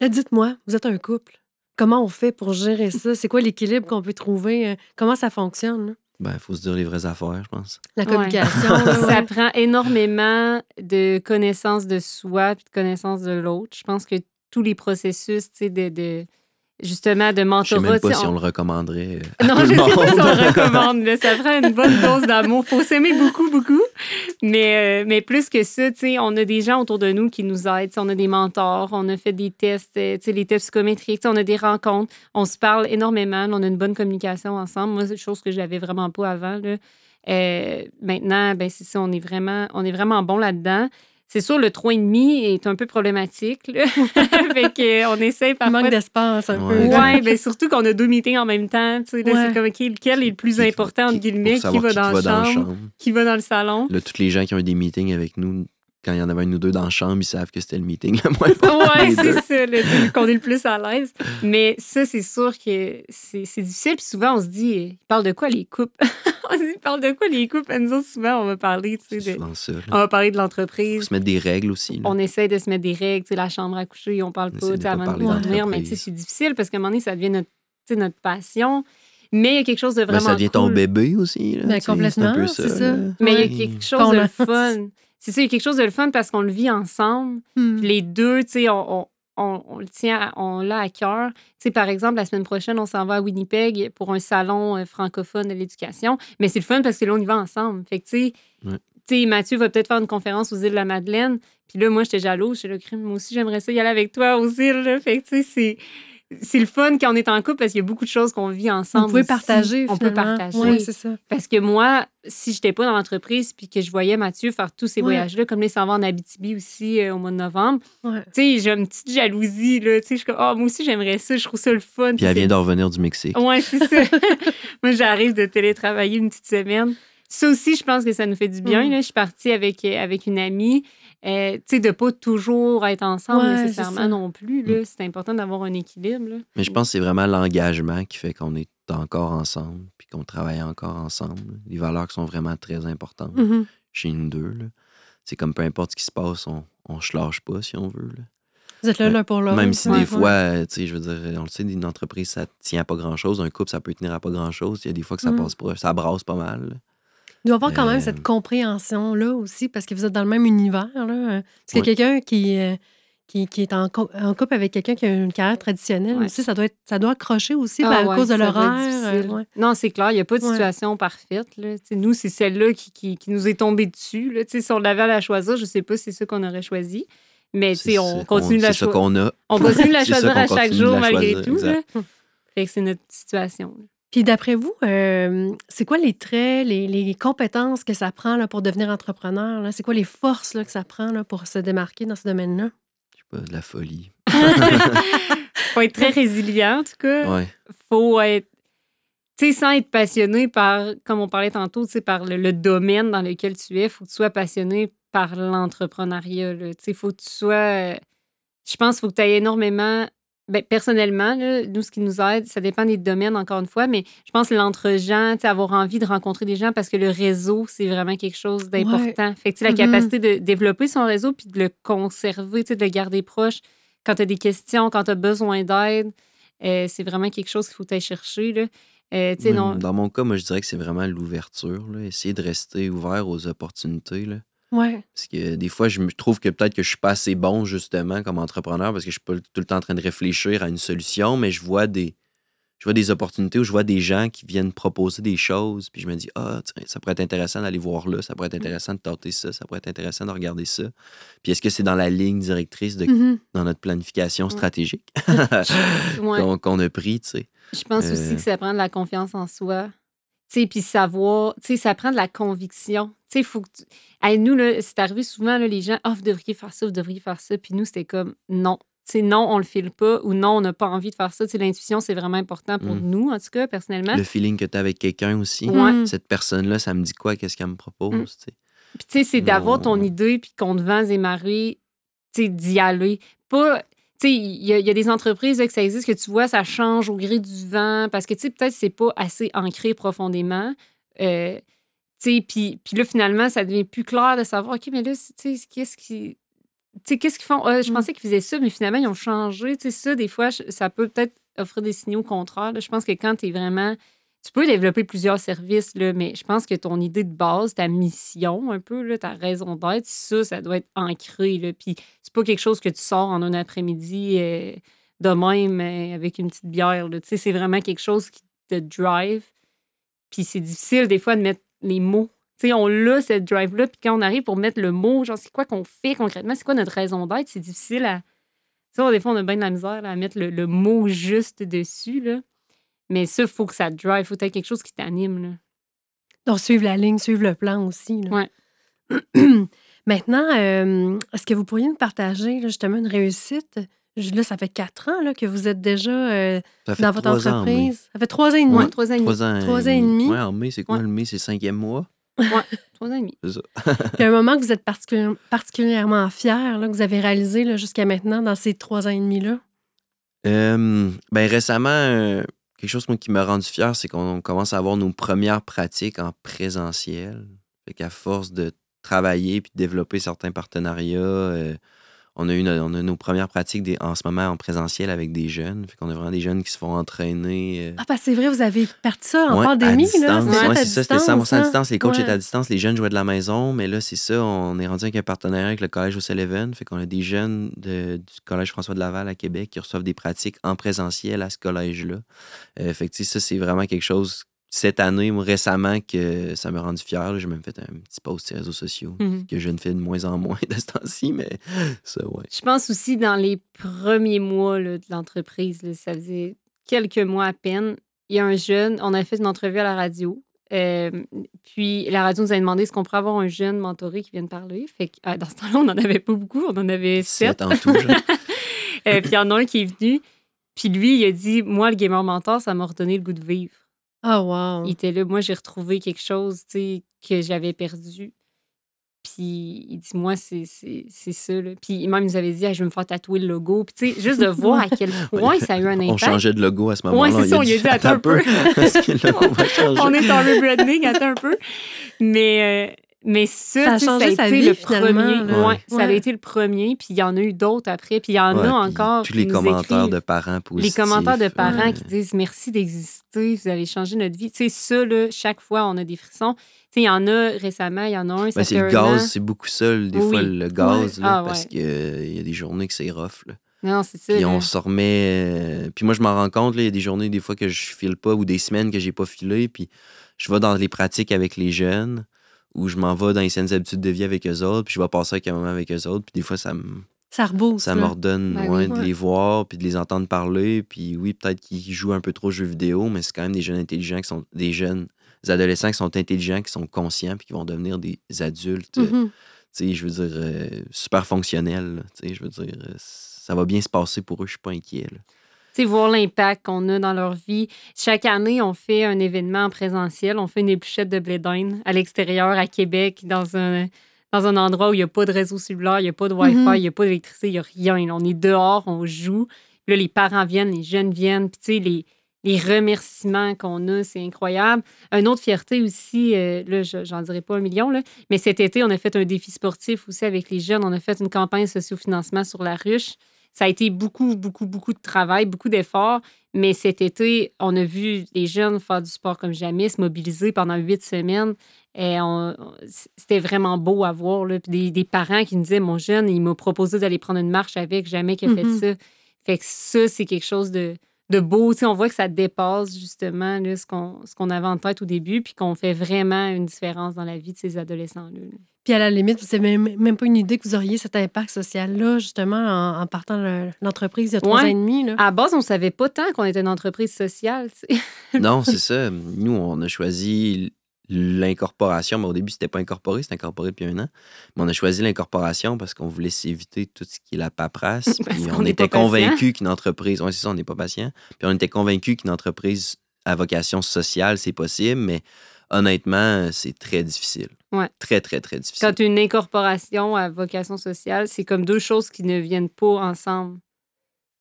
Là, dites-moi, vous êtes un couple. Comment on fait pour gérer ça? C'est quoi l'équilibre qu'on peut trouver? Euh, Comment ça fonctionne? Ben, il faut se dire les vraies affaires, je pense. La Ouais. communication. [laughs] là, ça ouais. prend énormément de connaissance de soi puis de connaissance de l'autre. Je pense que tous les processus, tu sais, de, de- justement, de Je sais mentorat, même pas sais, si on- on le recommanderait euh, à Non, tout je le sais pas si on le recommande. là. Ça prend une bonne dose d'amour. faut s'aimer beaucoup, beaucoup. Mais, euh, mais plus que ça, on a des gens autour de nous qui nous aident. On a des mentors, on a fait des tests, euh, les tests psychométriques, on a des rencontres, on se parle énormément, on a une bonne communication ensemble. Moi, c'est une chose que j'avais vraiment pas avant. là. Euh, maintenant, ben, c'est on est vraiment, on est vraiment bon là-dedans. C'est sûr, le 3,5 est un peu problématique. Là. [laughs] fait que, euh, on essaie Il parfois manque d'espace un Ouais. peu. là. Ouais, ben surtout qu'on a deux meetings en même temps. Tu sais, Ouais. C'est comme OK, lequel est le plus Qui- important, entre qui- guillemets, qui va, dans, la chambre, qui va dans le salon? Là, tous les gens qui ont eu des meetings avec nous, quand il y en avait un ou deux dans la chambre, ils savent que c'était le meeting le moins deux. c'est ça, qu'on est le plus à l'aise. Mais ça, c'est sûr que c'est c'est difficile. Puis souvent, on se dit, ils parlent de quoi les couples? [laughs] on se dit, ils parlent de quoi les couples? Autres, souvent, on va parler, tu sais, de- ça. on va parler de Faut l'entreprise. se mettre des règles aussi. là. On essaie de se mettre des règles, tu sais, la chambre à coucher, on parle On pas, de sais, pas avant de dormir, mais tu sais, c'est difficile parce qu'à un moment donné, ça devient notre, tu sais, notre passion. Mais il y a quelque chose de Ben, vraiment ça devient ton bébé aussi. Là, Ben, complètement, C'est ça. Mais il y a quelque chose de fun. C'est ça, il y a quelque chose de le fun parce qu'on le vit ensemble. Hmm. Les deux, tu sais, on, on, on- on le tient, à- on l'a à cœur. Tu sais, par exemple, la semaine prochaine, on s'en va à Winnipeg pour un salon euh, francophone de l'éducation. Mais c'est le fun parce que là, on y va ensemble. Fait que, tu sais, Ouais. tu sais, Mathieu va peut-être faire une conférence aux îles de la Madeleine. Puis là, moi, j'étais jalouse. J'étais là, crime, moi aussi, j'aimerais ça y aller avec toi aux îles. là. Fait que, tu sais, c'est. C'est le fun quand on est en couple parce qu'il y a beaucoup de choses qu'on vit ensemble. Pouvez aussi. partager. On peut partager. Ouais, c'est ça. Parce que moi, si j'étais pas dans l'entreprise puis que je voyais Mathieu faire tous ces Ouais. voyages-là, comme il s'en va en Abitibi aussi euh, au mois de novembre, Ouais. tu sais, j'ai une petite jalousie, là. Tu sais, je suis comme, ah, moi aussi, j'aimerais ça, je trouve ça le fun. Puis elle vient de revenir du Mexique. Ouais, c'est ça. [laughs] [laughs] moi, j'arrive de télétravailler une petite semaine. Ça aussi, je pense que ça nous fait du bien. Mm. Là. Je suis partie avec, euh, avec une amie. Euh, tu sais, de pas toujours être ensemble Ouais, nécessairement non plus. là. C'est important d'avoir un équilibre. là. Mais je pense que c'est vraiment l'engagement qui fait qu'on est encore ensemble, puis qu'on travaille encore ensemble. Les valeurs qui sont vraiment très importantes Mhm. chez nous deux. là. C'est comme peu importe ce qui se passe, on, on se lâche pas si on veut. là. Vous êtes là Ouais. l'un pour l'autre. Même si Ouais, des fois, euh, tu sais, je veux dire, on le sait, une entreprise, ça tient à pas grand-chose. Un couple, ça peut tenir à pas grand-chose. Il y a des fois que ça Mhm. passe pas, ça brasse pas mal. Il doit y avoir quand même Euh, cette compréhension-là aussi, parce que vous êtes dans le même univers. Là. Parce que quelqu'un qui, euh, qui, qui est en, co- en couple avec quelqu'un qui a une carrière traditionnelle Ouais. aussi, ça doit, être, ça doit accrocher aussi Ah ben, à ouais, cause de l'horaire. euh, ouais. Non, c'est clair, il n'y a pas de Ouais. situation parfaite. Là. Nous, c'est celle-là qui, qui, qui nous est tombée dessus. Là. Si on l'avait à la choisir, je ne sais pas si c'est ça qu'on aurait choisi. Mais on continue de la choisir. qu'on a. On continue de la [laughs] choisir à chaque jour malgré tout. Fait que c'est notre situation. là. Puis d'après vous, euh, c'est quoi les traits, les, les compétences que ça prend là, pour devenir entrepreneur? là? C'est quoi les forces là, que ça prend là, pour se démarquer dans ce domaine-là? Je sais pas, de la folie. [laughs] [laughs] faut être très résilient, en tout cas. Ouais. faut être. Tu sais, sans être passionné par, comme on parlait tantôt, tu sais, par le, le domaine dans lequel tu es, faut que tu sois passionné par l'entrepreneuriat. Tu sais, faut que tu sois. euh, Je pense qu'il faut que tu aies énormément. Ben, personnellement, là, nous, ce qui nous aide, ça dépend des domaines, encore une fois, mais je pense que l'entre-gens, avoir envie de rencontrer des gens parce que le réseau, c'est vraiment quelque chose d'important. Fait que, tu sais, la Mhm. capacité de développer son réseau puis de le conserver, tu sais, de le garder proche quand tu as des questions, quand tu as besoin d'aide, euh, c'est vraiment quelque chose qu'il faut aller chercher. Là. Euh, tu sais, Même non, Dans mon cas, moi, je dirais que c'est vraiment l'ouverture. là. Essayer de rester ouvert aux opportunités. Là. Ouais. Parce que des fois, je me trouve que peut-être que je suis pas assez bon, justement, comme entrepreneur, parce que je suis pas tout le temps en train de réfléchir à une solution, mais je vois des. Je vois des opportunités où je vois des gens qui viennent proposer des choses, puis je me dis, ah, tiens, ça pourrait être intéressant d'aller voir là, ça pourrait être intéressant de tenter ça, ça pourrait être intéressant de regarder ça. Puis est-ce que c'est dans la ligne directrice de, Mhm. dans notre planification stratégique? [laughs] Ouais. qu'on qu'on a pris, tu sais? je pense aussi euh, que ça prend de la confiance en soi. Sais, puis savoir, tu sais, ça prend de la conviction. Tu sais, faut que tu... Hey, nous, là, c'est arrivé souvent, là, les gens, ah, vous devriez faire ça, vous devriez faire ça. Puis nous, c'était comme, non. Tu sais, non, on le file pas ou non, on n'a pas envie de faire ça. Tu sais, l'intuition, c'est vraiment important pour Mm. nous, en tout cas, personnellement. Le feeling que tu as avec quelqu'un aussi. Mhm. Cette personne-là, ça me dit quoi? Qu'est-ce qu'elle me propose? Mm. tu sais? Puis, tu sais, c'est d'avoir ton idée, puis qu'on te vend et marée, tu sais, d'y aller. Pas, sais, il y, a- il y a des entreprises là, que ça existe, que tu vois, ça change au gré du vent, parce que, tu sais, peut-être que c'est pas assez ancré profondément. Euh, tu sais, puis, puis là, finalement, ça devient plus clair de savoir, OK, mais là, tu sais, qu'est-ce qui. tu sais, qu'est-ce qu'ils font? Euh, je Mm. pensais qu'ils faisaient ça, mais finalement, ils ont changé. Tu sais, ça, des fois, ça peut peut-être offrir des signaux contraires. là. Je pense que quand tu es vraiment. Tu peux développer plusieurs services, là, mais je pense que ton idée de base, ta mission, un peu, là, ta raison d'être, ça, ça doit être ancré. Là. Puis c'est pas quelque chose que tu sors en un après-midi euh, de même euh, avec une petite bière. Tu sais, c'est vraiment quelque chose qui te drive. Puis c'est difficile, des fois, de mettre les mots. Tu sais, on l'a, cette drive-là, puis quand on arrive pour mettre le mot, genre, c'est quoi qu'on fait concrètement? C'est quoi notre raison d'être? C'est difficile à. Tu sais, des fois, on a bien de la misère à mettre le, le mot juste dessus, là. Mais ça, il faut que ça te drive. Il faut être quelque chose qui t'anime, là. Donc, suivre la ligne, suivre le plan aussi. là. Ouais. [clears throat] Maintenant, euh, est-ce que vous pourriez nous partager là, justement une réussite? Là, ça fait quatre ans là, que vous êtes déjà euh, dans votre en entreprise. Ça fait trois ans et demi. Ouais, trois ans et demi. Trois ans, Trois ans et demi. Ouais, en mai, c'est quoi Ouais. le mai? C'est le cinquième mois? [laughs] Trois ans et demi. C'est ça. Puis un moment que vous êtes particulièrement, particulièrement fier, là, que vous avez réalisé là, jusqu'à maintenant dans ces trois ans et demi-là? Euh, ben récemment, euh, quelque chose qui m'a rendu fier, c'est qu'on commence à avoir nos premières pratiques en présentiel. Fait qu'à force de travailler puis de développer certains partenariats, euh, on, a eu no- on a nos premières pratiques des- en ce moment en présentiel avec des jeunes. Fait qu'on a vraiment des jeunes qui se font entraîner. euh, Ah, parce que c'est vrai, vous avez parti ça en Ouais, pandémie. à là. Ouais, c'est ça, c'était 100% à hein? distance. Les coachs Ouais. étaient à distance, les jeunes jouaient de la maison, mais là, c'est ça, on est rendu avec un partenariat avec le Collège au Sullivan. Fait qu'on a des jeunes de- du Collège François de Laval à Québec qui reçoivent des pratiques en présentiel à ce collège-là. Euh, fait que, ça, c'est vraiment quelque chose, cette année, récemment, que ça m'a rendu fier. J'ai même fait un petit post sur les réseaux sociaux Mhm. que je ne fais de moins en moins de ce temps-ci, mais ça, ouais. Je pense aussi dans les premiers mois là, de l'entreprise, ça faisait quelques mois à peine, il y a un jeune, on a fait une entrevue à la radio. euh, puis la radio nous a demandé est-ce qu'on pourrait avoir un jeune mentoré qui vienne parler? Fait que, ah, dans ce temps-là, on n'en avait pas beaucoup, on en avait sept. Sept en tout. [laughs] Euh, puis il y en a un qui est venu. Puis lui, il a dit Moi, le gamer mentor, ça m'a redonné le goût de vivre. Ah, wow. Il était là. Moi, j'ai retrouvé quelque chose tu sais, que j'avais perdu. Puis il dit Moi, c'est c'est- c'est ça. Là. Puis même, il nous avait dit Ah, Je vais me faire tatouer le logo. Puis tu sais, juste de voir à quel [laughs] point ça a eu un On impact. changeait de logo à ce Ouais, moment-là. c'est ça, on lui a dit, attends un peu. [laughs] Parce que le logo va changer. [laughs] On est en rebranding, attends un peu. Mais, euh, mais ça, Ça a tu sais, changé sa été vie, le finalement, premier. Ouais, Ça a été le premier, puis il y en a eu d'autres après, puis il y en Ouais, a encore. Tous les commentaires écrivent. de parents Les positifs. commentaires de parents qui disent merci d'exister, vous avez changé notre vie. Tu sais, ça, là, chaque fois, on a des frissons. Tu sais, il y en a récemment, il y en a un, ça Ben, c'est le gaz, c'est beaucoup ça, des fois, le gaz, Ouais. là, Ah, parce ouais. qu'il y a des journées que c'est rough. Là. Non, c'est ça. Puis là. on se remet. euh, Puis moi, je m'en rends compte, il y a des journées, des fois, que je file pas ou des semaines que j'ai pas filé. Puis je vais dans les pratiques avec les jeunes ou je m'en vais dans les saines habitudes de vie avec eux autres. Puis je vais passer avec un moment avec eux autres. Puis des fois, ça me, Ça rebousse. ça redonne Ben oui. de Ouais. les voir puis de les entendre parler. Puis oui, peut-être qu'ils jouent un peu trop aux jeux vidéo, mais c'est quand même des jeunes intelligents qui sont. des jeunes des adolescents qui sont intelligents, qui sont conscients puis qui vont devenir des adultes. tu sais, je veux dire, euh, super fonctionnels. là. Tu sais, je veux dire, euh, ça va bien se passer pour eux, je suis pas inquiet. là. Voir l'impact qu'on a dans leur vie. Chaque année, on fait un événement en présentiel. On fait une épluchette de blé d'Inde à l'extérieur, à Québec, dans un, dans un endroit où il n'y a pas de réseau cellulaire, il n'y a pas de Wi-Fi, il Mhm. n'y a pas d'électricité, il n'y a rien. Là, on est dehors, on joue. Puis là, les parents viennent, les jeunes viennent. Puis, tu sais, les, les remerciements qu'on a, c'est incroyable. Une autre fierté aussi, euh, là, je- j'en dirais pas un million, là, mais cet été, on a fait un défi sportif aussi avec les jeunes. On a fait une campagne sociofinancement sur la ruche. Ça a été beaucoup, beaucoup, beaucoup de travail, beaucoup d'efforts. Mais cet été, on a vu les jeunes faire du sport comme jamais, se mobiliser pendant huit semaines. Et on- c'était vraiment beau à voir. Là. Puis des, des parents qui nous disaient Mon jeune, il m'a proposé d'aller prendre une marche avec, jamais qu'il a fait ça. Fait que ça, c'est quelque chose de, de beau. Tu sais, on voit que ça dépasse justement là, ce qu'on ce qu'on avait en tête au début, puis qu'on fait vraiment une différence dans la vie de ces adolescents-là. là. Puis à la limite, vous n'avez même, même pas une idée que vous auriez cet impact social-là, justement, en, en partant de l'entreprise il y a trois ans et demi. Là. À la base, on savait pas tant qu'on était une entreprise sociale. tu sais. Non, [laughs] c'est ça. Nous, on a choisi l'incorporation, mais au début, c'était pas incorporé, c'était incorporé depuis un an. Mais on a choisi l'incorporation parce qu'on voulait s'éviter tout ce qui est la paperasse. [laughs] Puis on était convaincus qu'une entreprise, oui, c'est ça, on n'est pas patient. Puis on était convaincus qu'une entreprise à vocation sociale, c'est possible, mais honnêtement, c'est très difficile. Ouais. Très, très, très difficile. Quand une incorporation à vocation sociale, c'est comme deux choses qui ne viennent pas ensemble.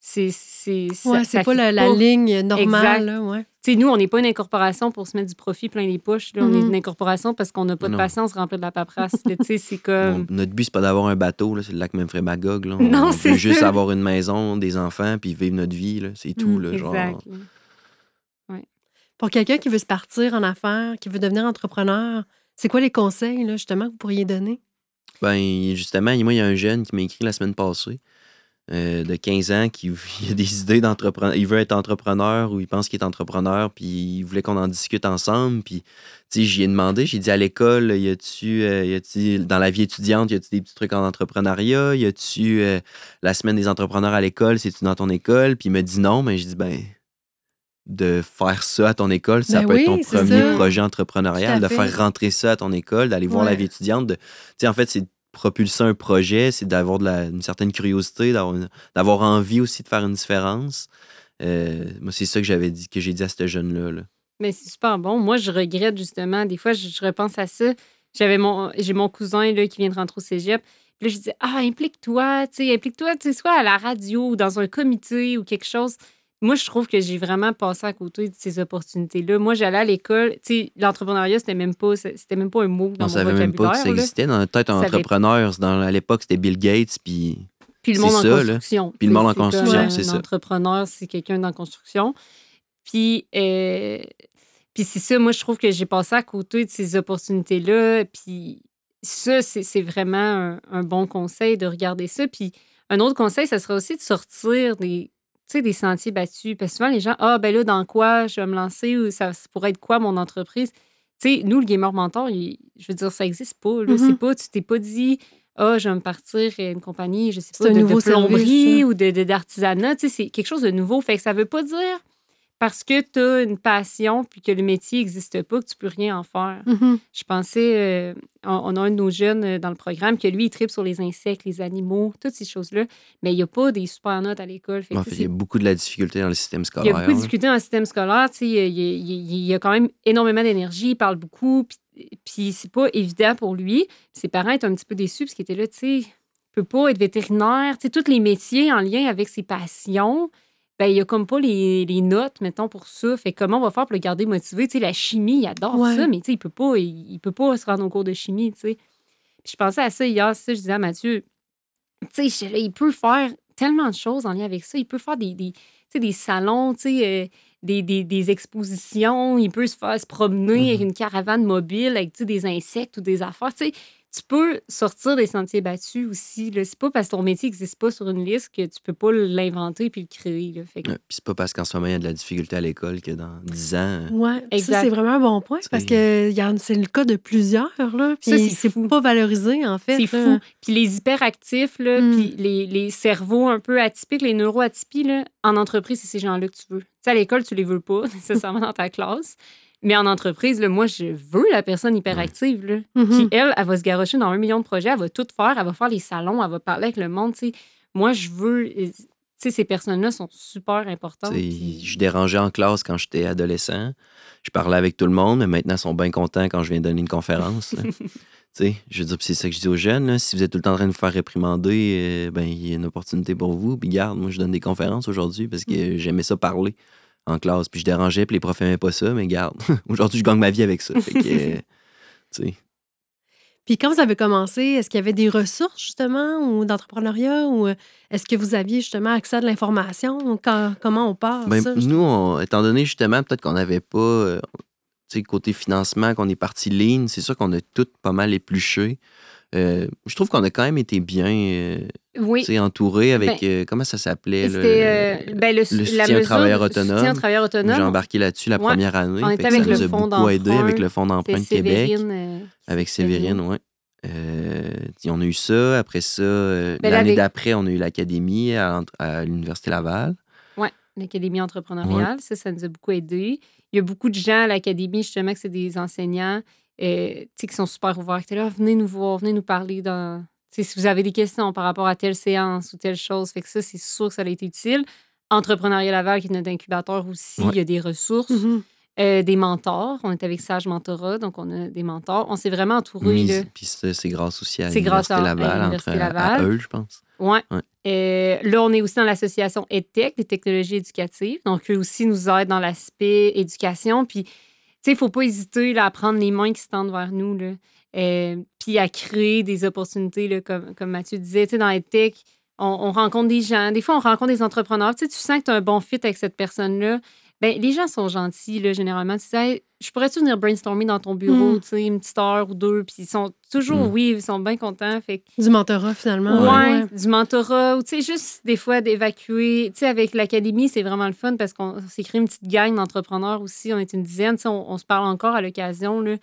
C'est c'est ça- Ouais, c'est pas la, la ligne normale. là, ouais. Tu sais, nous, on n'est pas une incorporation pour se mettre du profit plein les poches. là. On est Mhm. une incorporation parce qu'on n'a pas de Non. patience remplir de la paperasse. là. Tu sais, c'est Bon, comme. notre but, c'est pas d'avoir un bateau, là, c'est le lac Memphis Magog. Là. [laughs] On Non, veut c'est juste ça. avoir une maison, des enfants, puis vivre notre vie. là. C'est tout. Mm, là, genre. Pour quelqu'un qui veut se partir en affaires, qui veut devenir entrepreneur, c'est quoi les conseils, là, justement, que vous pourriez donner? Ben, justement, moi, il y a un jeune qui m'a écrit la semaine passée, euh, de 15 ans, qui [laughs] il a des idées d'entrepreneur. Il veut être entrepreneur ou il pense qu'il est entrepreneur, puis il voulait qu'on en discute ensemble. Puis, tu sais, j'y ai demandé, j'ai dit à l'école, y a-tu, euh, y a-tu, dans la vie étudiante, y a-tu des petits trucs en entrepreneuriat? Y a-tu euh, la semaine des entrepreneurs à l'école? C'est-tu dans ton école? Puis il m'a dit non, mais j'ai dit, ben, de faire ça à ton école, ça Ben peut oui, être ton premier ça. projet entrepreneurial, de faire rentrer ça à ton école, d'aller voir la vie étudiante. De, tu sais, en fait, c'est propulser un projet, c'est d'avoir une certaine curiosité, d'avoir, envie aussi de faire une différence. Euh, moi, c'est ça que j'avais dit, que j'ai dit à ce jeune-là. là. Mais c'est super bon. Moi, je regrette justement. Des fois, je, repense à ça. J'avais mon, j'ai mon cousin là, qui vient de rentrer au cégep. Là, je disais, ah, implique-toi, tu implique-toi, tu sais, soit à la radio ou dans un comité ou quelque chose. Moi, je trouve que j'ai vraiment passé à côté de ces opportunités-là. Moi, j'allais à l'école, tu sais, l'entrepreneuriat, c'était même pas, c'était même pas un mot dans On mon savait même pas que ça existait. Dans tête, un Ça avait- entrepreneur, dans, à l'époque, c'était Bill Gates, puis Puis le monde en ça, construction. Puis le monde en construction, c'est ça. entrepreneur, c'est quelqu'un dans la construction. Puis, euh, puis c'est ça, moi, je trouve que j'ai passé à côté de ces opportunités-là. Puis ça, c'est c'est vraiment un, un bon conseil de regarder ça. Puis un autre conseil, ça serait aussi de sortir des, sais, des sentiers battus. Parce que souvent, les gens, ah, ben là, dans quoi je vais me lancer ou ça, pourrait être quoi mon entreprise? Tu sais, nous, le gamer mentor, il- je veux dire, ça n'existe pas. là. Mhm. C'est pas, tu t'es pas dit, ah, je vais me partir à une compagnie, je sais C'est pas, un de, de nouveau service, plomberie ça. ou de, de- d'artisanat. Tu sais, c'est quelque chose de nouveau. Fait que ça veut pas dire parce que tu as une passion puis que le métier n'existe pas que tu peux rien en faire. Mhm. Je pensais, euh, on, on a un de nos jeunes euh, dans le programme que lui, il tripe sur les insectes, les animaux, toutes ces choses-là, mais il n'y a pas des super notes à l'école. En fait, il y a beaucoup de la difficulté dans le système il y scolaire. a beaucoup de là. difficultés dans le système scolaire. tu sais, Il y, a- il y a- il il quand même énormément d'énergie, il parle beaucoup, puis, puis c'est pas évident pour lui. Ses parents étaient un petit peu déçus parce qu'ils étaient là, tu sais, il peut pas être vétérinaire. Tu sais, tous les métiers en lien avec ses passions, ben il y a comme pas les, les notes, mettons, pour ça. Fait comment on va faire pour le garder motivé? Tu sais, la chimie, il adore Ouais. ça, mais tu sais, il peut pas, il, il peut pas se rendre au cours de chimie, tu sais. Puis je pensais à ça hier, ça, je disais à Mathieu, tu sais, il peut faire tellement de choses en lien avec ça. Il peut faire des, des, des salons, tu sais, euh, des, des, des expositions. Il peut se faire se promener avec une caravane mobile avec tu sais, des insectes ou des affaires. Tu sais, tu peux sortir des sentiers battus aussi. C'est pas parce que ton métier n'existe pas sur une liste que tu peux pas l'inventer puis le créer. là. Fait que- Ouais, Puis c'est pas parce qu'en ce moment, il y a de la difficulté à l'école que dans 10 ans. euh, Ouais, puis ça, c'est vraiment un bon point parce que c'est le cas de plusieurs, là. Ça, Puis c'est pas valorisé, en fait. C'est fou. Puis les hyperactifs, là, Mm. puis les, les cerveaux un peu atypiques, les neuroatypies, là, en entreprise, c'est ces gens-là que tu veux. Tu sais, à l'école, tu les veux pas [laughs] nécessairement dans ta classe. Mais en entreprise, là, moi, je veux la personne hyperactive. Là, Mhm. qui, elle, elle va se garocher dans un million de projets, elle va tout faire, elle va faire les salons, elle va parler avec le monde. Moi, je veux. euh, Tu sais, ces personnes-là sont super importantes. Puis- Je dérangeais en classe quand j'étais adolescent. Je parlais avec tout le monde, mais maintenant, ils sont bien contents quand je viens donner une conférence. là. [laughs] Tu sais, je veux dire, c'est ça que je dis aux jeunes. là, si vous êtes tout le temps en train de vous faire réprimander, euh, ben, il y a une opportunité pour vous. Puis garde, moi, je donne des conférences aujourd'hui parce que j'aimais ça parler en classe. Puis je dérangeais, puis les profs n'aimaient pas ça, mais garde. [laughs] aujourd'hui, je gagne ma vie avec ça. Fait que, euh. [laughs] Puis quand vous avez commencé, est-ce qu'il y avait des ressources, justement, ou d'entrepreneuriat, ou euh, est-ce que vous aviez, justement, accès à de l'information? comment on part, Ben, ça? nous, on- étant donné justement, peut-être qu'on n'avait pas, euh, tu sais, côté financement, qu'on est parti lean, c'est sûr qu'on a tout pas mal épluché. Euh, je trouve qu'on a quand même été bien euh, Oui. entouré avec, Ben, euh, comment ça s'appelait? C'était euh, ben, le, le soutien le soutien aux travailleurs J'ai embarqué là-dessus la Ouais. première année. On était avec ça le nous a fonds beaucoup aidé avec le fonds d'emprunt de Québec. Avec Sévérine. Oui. on a eu ça. Après ça, Ben l'année avec- d'après, on a eu l'académie à, à l'Université Laval. l'Académie entrepreneuriale. Ça, ça nous a beaucoup aidé. Il y a beaucoup de gens à l'Académie, justement, que c'est des enseignants euh, tu sais, qui sont super ouverts. Qui étaient là, venez nous voir, venez nous parler. Dans... Si vous avez des questions par rapport à telle séance ou telle chose, fait que ça, c'est sûr que ça a été utile. Entrepreneuriat Laval, qui est notre incubateur aussi, Ouais. il y a des ressources, Mhm. euh, des mentors. On est avec Sage Mentorat, donc on a des mentors. On s'est vraiment entouré. Là. Puis c'est grâce aussi à C'est grâce l'Université à- à Laval, l'Université entre, à- Laval. à eux, je pense. Ouais. Ouais. Euh, là, on est aussi dans l'association EdTech, des technologies éducatives. Donc, eux aussi nous aident dans l'aspect éducation. Puis, sais, faut pas hésiter là, à prendre les mains qui se tendent vers nous. Là. Euh, puis à créer des opportunités, là, comme, comme Mathieu disait. Tu dans EdTech, on, on rencontre des gens. Des fois, on rencontre des entrepreneurs. Tu tu sens que tu as un bon fit avec cette personne-là. Ben, les gens sont gentils, là, généralement. Tu sais, je pourrais-tu venir brainstormer dans ton bureau, Mm. tu sais, une petite heure ou deux. Puis ils sont toujours, Mm. oui, ils sont bien contents. Fait que Du mentorat, finalement. Ouais, ouais. du mentorat, ou tu sais, juste des fois d'évacuer. Tu sais, avec l'académie, c'est vraiment le fun parce qu'on s'est créé une petite gang d'entrepreneurs aussi. On est une dizaine, tu sais, on, on se parle encore à l'occasion, là.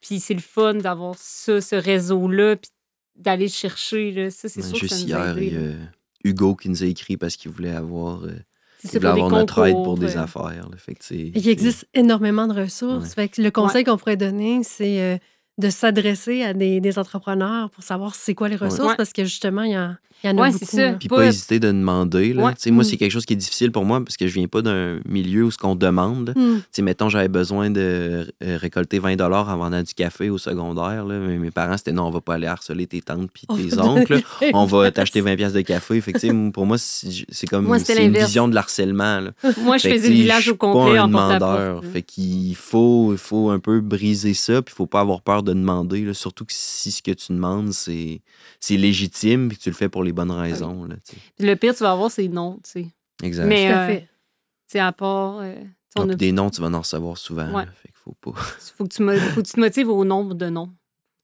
Puis c'est le fun d'avoir ça, ce réseau-là, puis d'aller le chercher, là. Ça, c'est Ouais, sûr que ça juste nous a hier, aidé, il y a Hugo qui nous a écrit parce qu'il voulait avoir, euh, C'est il pour des avoir notre aide pour des affaires. là. Fait que c'est- existe énormément de ressources. Fait que le conseil qu'on pourrait donner, c'est euh, de s'adresser à des, des entrepreneurs pour savoir c'est quoi les ressources, Ouais. parce que justement, il y, en- il y en a Ouais, beaucoup. ça. Puis Pas- pas hésiter de demander. Là. Ouais. Tu sais, Moi, Mm. c'est quelque chose qui est difficile pour moi parce que je viens pas d'un milieu où ce qu'on demande. Sais, mettons, j'avais besoin de récolter 20 en vendant du café au secondaire. Là. Mais mes parents, c'était non, on va pas aller harceler tes tantes puis tes oncles. [laughs] On va t'acheter 20 pièces de café. Fait que, pour moi, c'est c'est comme Moi, une vision de l'harcèlement. [laughs] Moi, je faisais le village au complet en demandeur. Fait qu'il faut, il faut un peu briser ça, puis il faut pas avoir peur de demander. là. Surtout que si ce que tu demandes, c'est c'est légitime, puis que tu le fais pour les bonnes raisons. Là, le pire, tu vas avoir, c'est non, tu sais. exact. Mais, Tout à euh, fait. à part. euh, Non, a- des noms, tu vas en recevoir souvent. Ouais. là. Fait qu'il faut pas. [laughs] faut, que tu mo- faut que tu te motives au nombre de noms.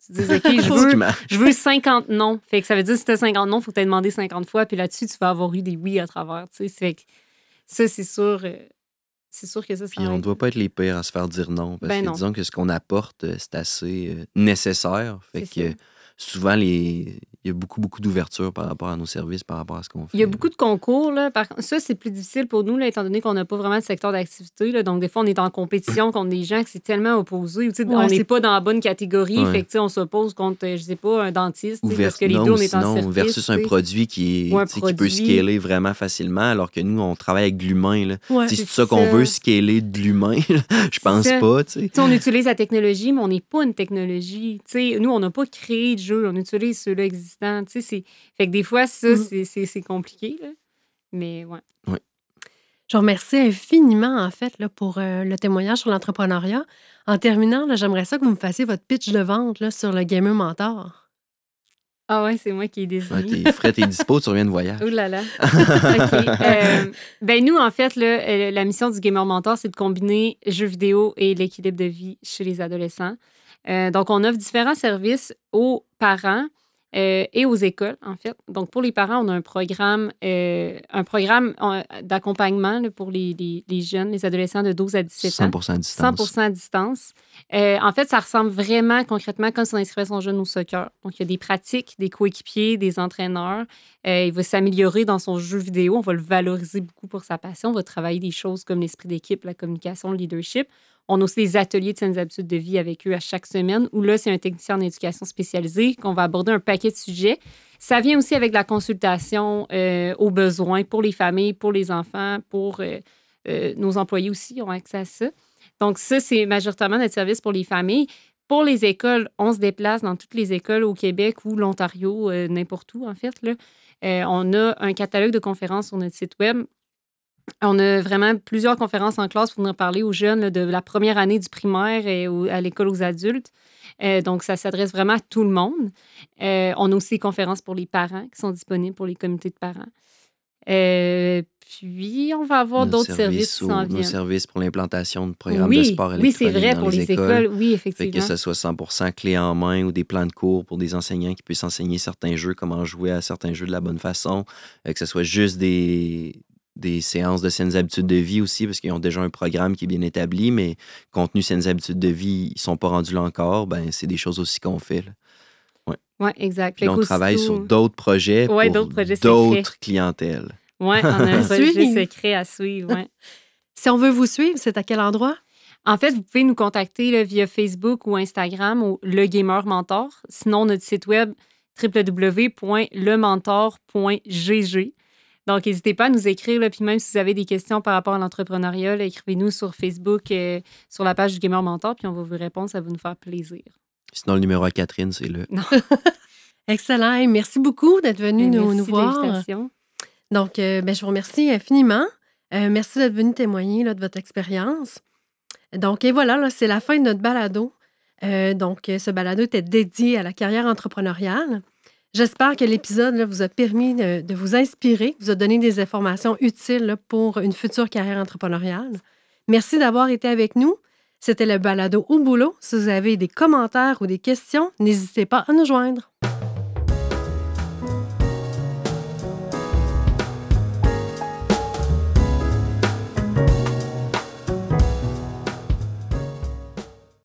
Tu dis, OK, [laughs] je veux, je veux 50 noms. Fait que ça veut dire que si tu as 50 noms, il faut que tu aies demandé 50 fois. Puis là-dessus, tu vas avoir eu des oui à travers. tu sais. Fait que ça, c'est sûr. euh, c'est sûr que ça, ça Puis on ne doit pas être les pires à se faire dire non. Parce Ben que non. disons que ce qu'on apporte, euh, c'est assez euh, nécessaire. Fait que ça. souvent, les... il y a beaucoup, beaucoup d'ouverture par rapport à nos services, par rapport à ce qu'on fait. Il y a beaucoup de concours. Là. Par contre, ça, c'est plus difficile pour nous, là, étant donné qu'on n'a pas vraiment de secteur d'activité. là. Donc, des fois, on est en compétition contre des gens que c'est tellement opposé. ou, tu sais, Ouais, on n'est pas dans la bonne catégorie. Ouais. Fait que, tu sais, on s'oppose contre, euh, je sais pas, un dentiste. Ou vers- Parce que les non, deux, on est en sinon, service. versus un produit qui, est, un sais, qui peut produit. scaler vraiment facilement, alors que nous, on travaille avec de l'humain. là. Ouais. C'est C'est ça qu'on veut, scaler de l'humain. [laughs] Je pense pas, tu sais. Tu sais, on utilise la technologie, mais on n'est pas une technologie. Tu sais, nous, on n'a pas créé de jeu, on utilise ceux-là existants. Tu sais, c'est- Fait que des fois, ça, Mhm. c'est- compliqué. Là. Mais ouais. Je vous remercie infiniment, en fait, là, pour euh, le témoignage sur l'entrepreneuriat. En terminant, là, j'aimerais ça que vous me fassiez votre pitch de vente là, sur le Gamer Mentor. Ah ouais, c'est moi qui ai désigné. Ok, Fred, t'es dispo, tu reviens de voyage. Oh là là. [laughs] OK. Euh, ben nous, en fait, là, euh, la mission du Gamer Mentor, c'est de combiner jeux vidéo et l'équilibre de vie chez les adolescents. Euh, donc, on offre différents services aux parents euh, et aux écoles, en fait. Donc, pour les parents, on a un programme, euh, un programme euh, d'accompagnement pour les, les- les jeunes, les adolescents de 12 à 17 ans. 100 à distance. 100 à distance. Euh, en fait, ça ressemble vraiment concrètement comme si on inscrivait son jeune au soccer. Donc, il y a des pratiques, des coéquipiers, des entraîneurs. Il va s'améliorer dans son jeu vidéo. On va le valoriser beaucoup pour sa passion. On va travailler des choses comme l'esprit d'équipe, la communication, le leadership. On a aussi des ateliers de saines habitudes de vie avec eux à chaque semaine, où là, c'est un technicien en éducation spécialisé qu'on va aborder un paquet de sujets. Ça vient aussi avec la consultation euh, aux besoins pour les familles, pour les enfants, pour euh, euh, nos employés aussi ont accès à ça. Donc, ça, c'est majoritairement notre service pour les familles. Pour les écoles, on se déplace dans toutes les écoles au Québec ou l'Ontario, n'importe où, en fait. Là. On a un catalogue de conférences sur notre site Web. On a vraiment plusieurs conférences en classe pour venir parler aux jeunes là, de la première année du primaire et au- à l'école aux adultes. Euh, donc, ça s'adresse vraiment à tout le monde. Euh, on a aussi des conférences pour les parents qui sont disponibles pour les comités de parents. Euh, puis, on va avoir d'autres services qui Nos services pour l'implantation de programmes Oui, de sport oui, c'est électronique vrai dans pour les écoles. écoles. Oui, Fait effectivement. que ça soit 100% clé en main ou des plans de cours pour des enseignants qui puissent enseigner certains jeux, comment jouer à certains jeux de la bonne façon, que ce soit juste des, des séances de saines habitudes de vie aussi, parce qu'ils ont déjà un programme qui est bien établi, mais contenu saines habitudes de vie, ils sont pas rendus là encore, ben c'est des choses aussi qu'on fait. là. Oui, exact. Puis là, on travaille sur d'autres projets Ouais, pour d'autres clientèles. Ouais, on a un [laughs] projet secret à suivre. ouais. [laughs] Si on veut vous suivre, c'est à quel endroit? En fait, vous pouvez nous contacter là, via Facebook ou Instagram au Le Gamer Mentor. Sinon, notre site web www.lementor.gg. Donc, n'hésitez pas à nous écrire. Là, puis même si vous avez des questions par rapport à l'entrepreneuriat, là, écrivez-nous sur Facebook, euh, sur la page du Gamer Mentor, puis on va vous répondre. Ça va nous faire plaisir. Sinon, le numéro à Catherine, c'est le. [laughs] Excellent. merci beaucoup d'être venu nous, nous, voir. Donc, euh, ben, je vous remercie infiniment. Euh, merci d'être venu témoigner là, de votre expérience. Donc, et voilà, c'est la fin de notre balado. Euh, donc, ce balado était dédié à la carrière entrepreneuriale. J'espère que l'épisode vous a permis de, vous inspirer, vous a donné des informations utiles pour une future carrière entrepreneuriale. Merci d'avoir été avec nous. C'était le balado au boulot. Si vous avez des commentaires ou des questions, n'hésitez pas à nous joindre.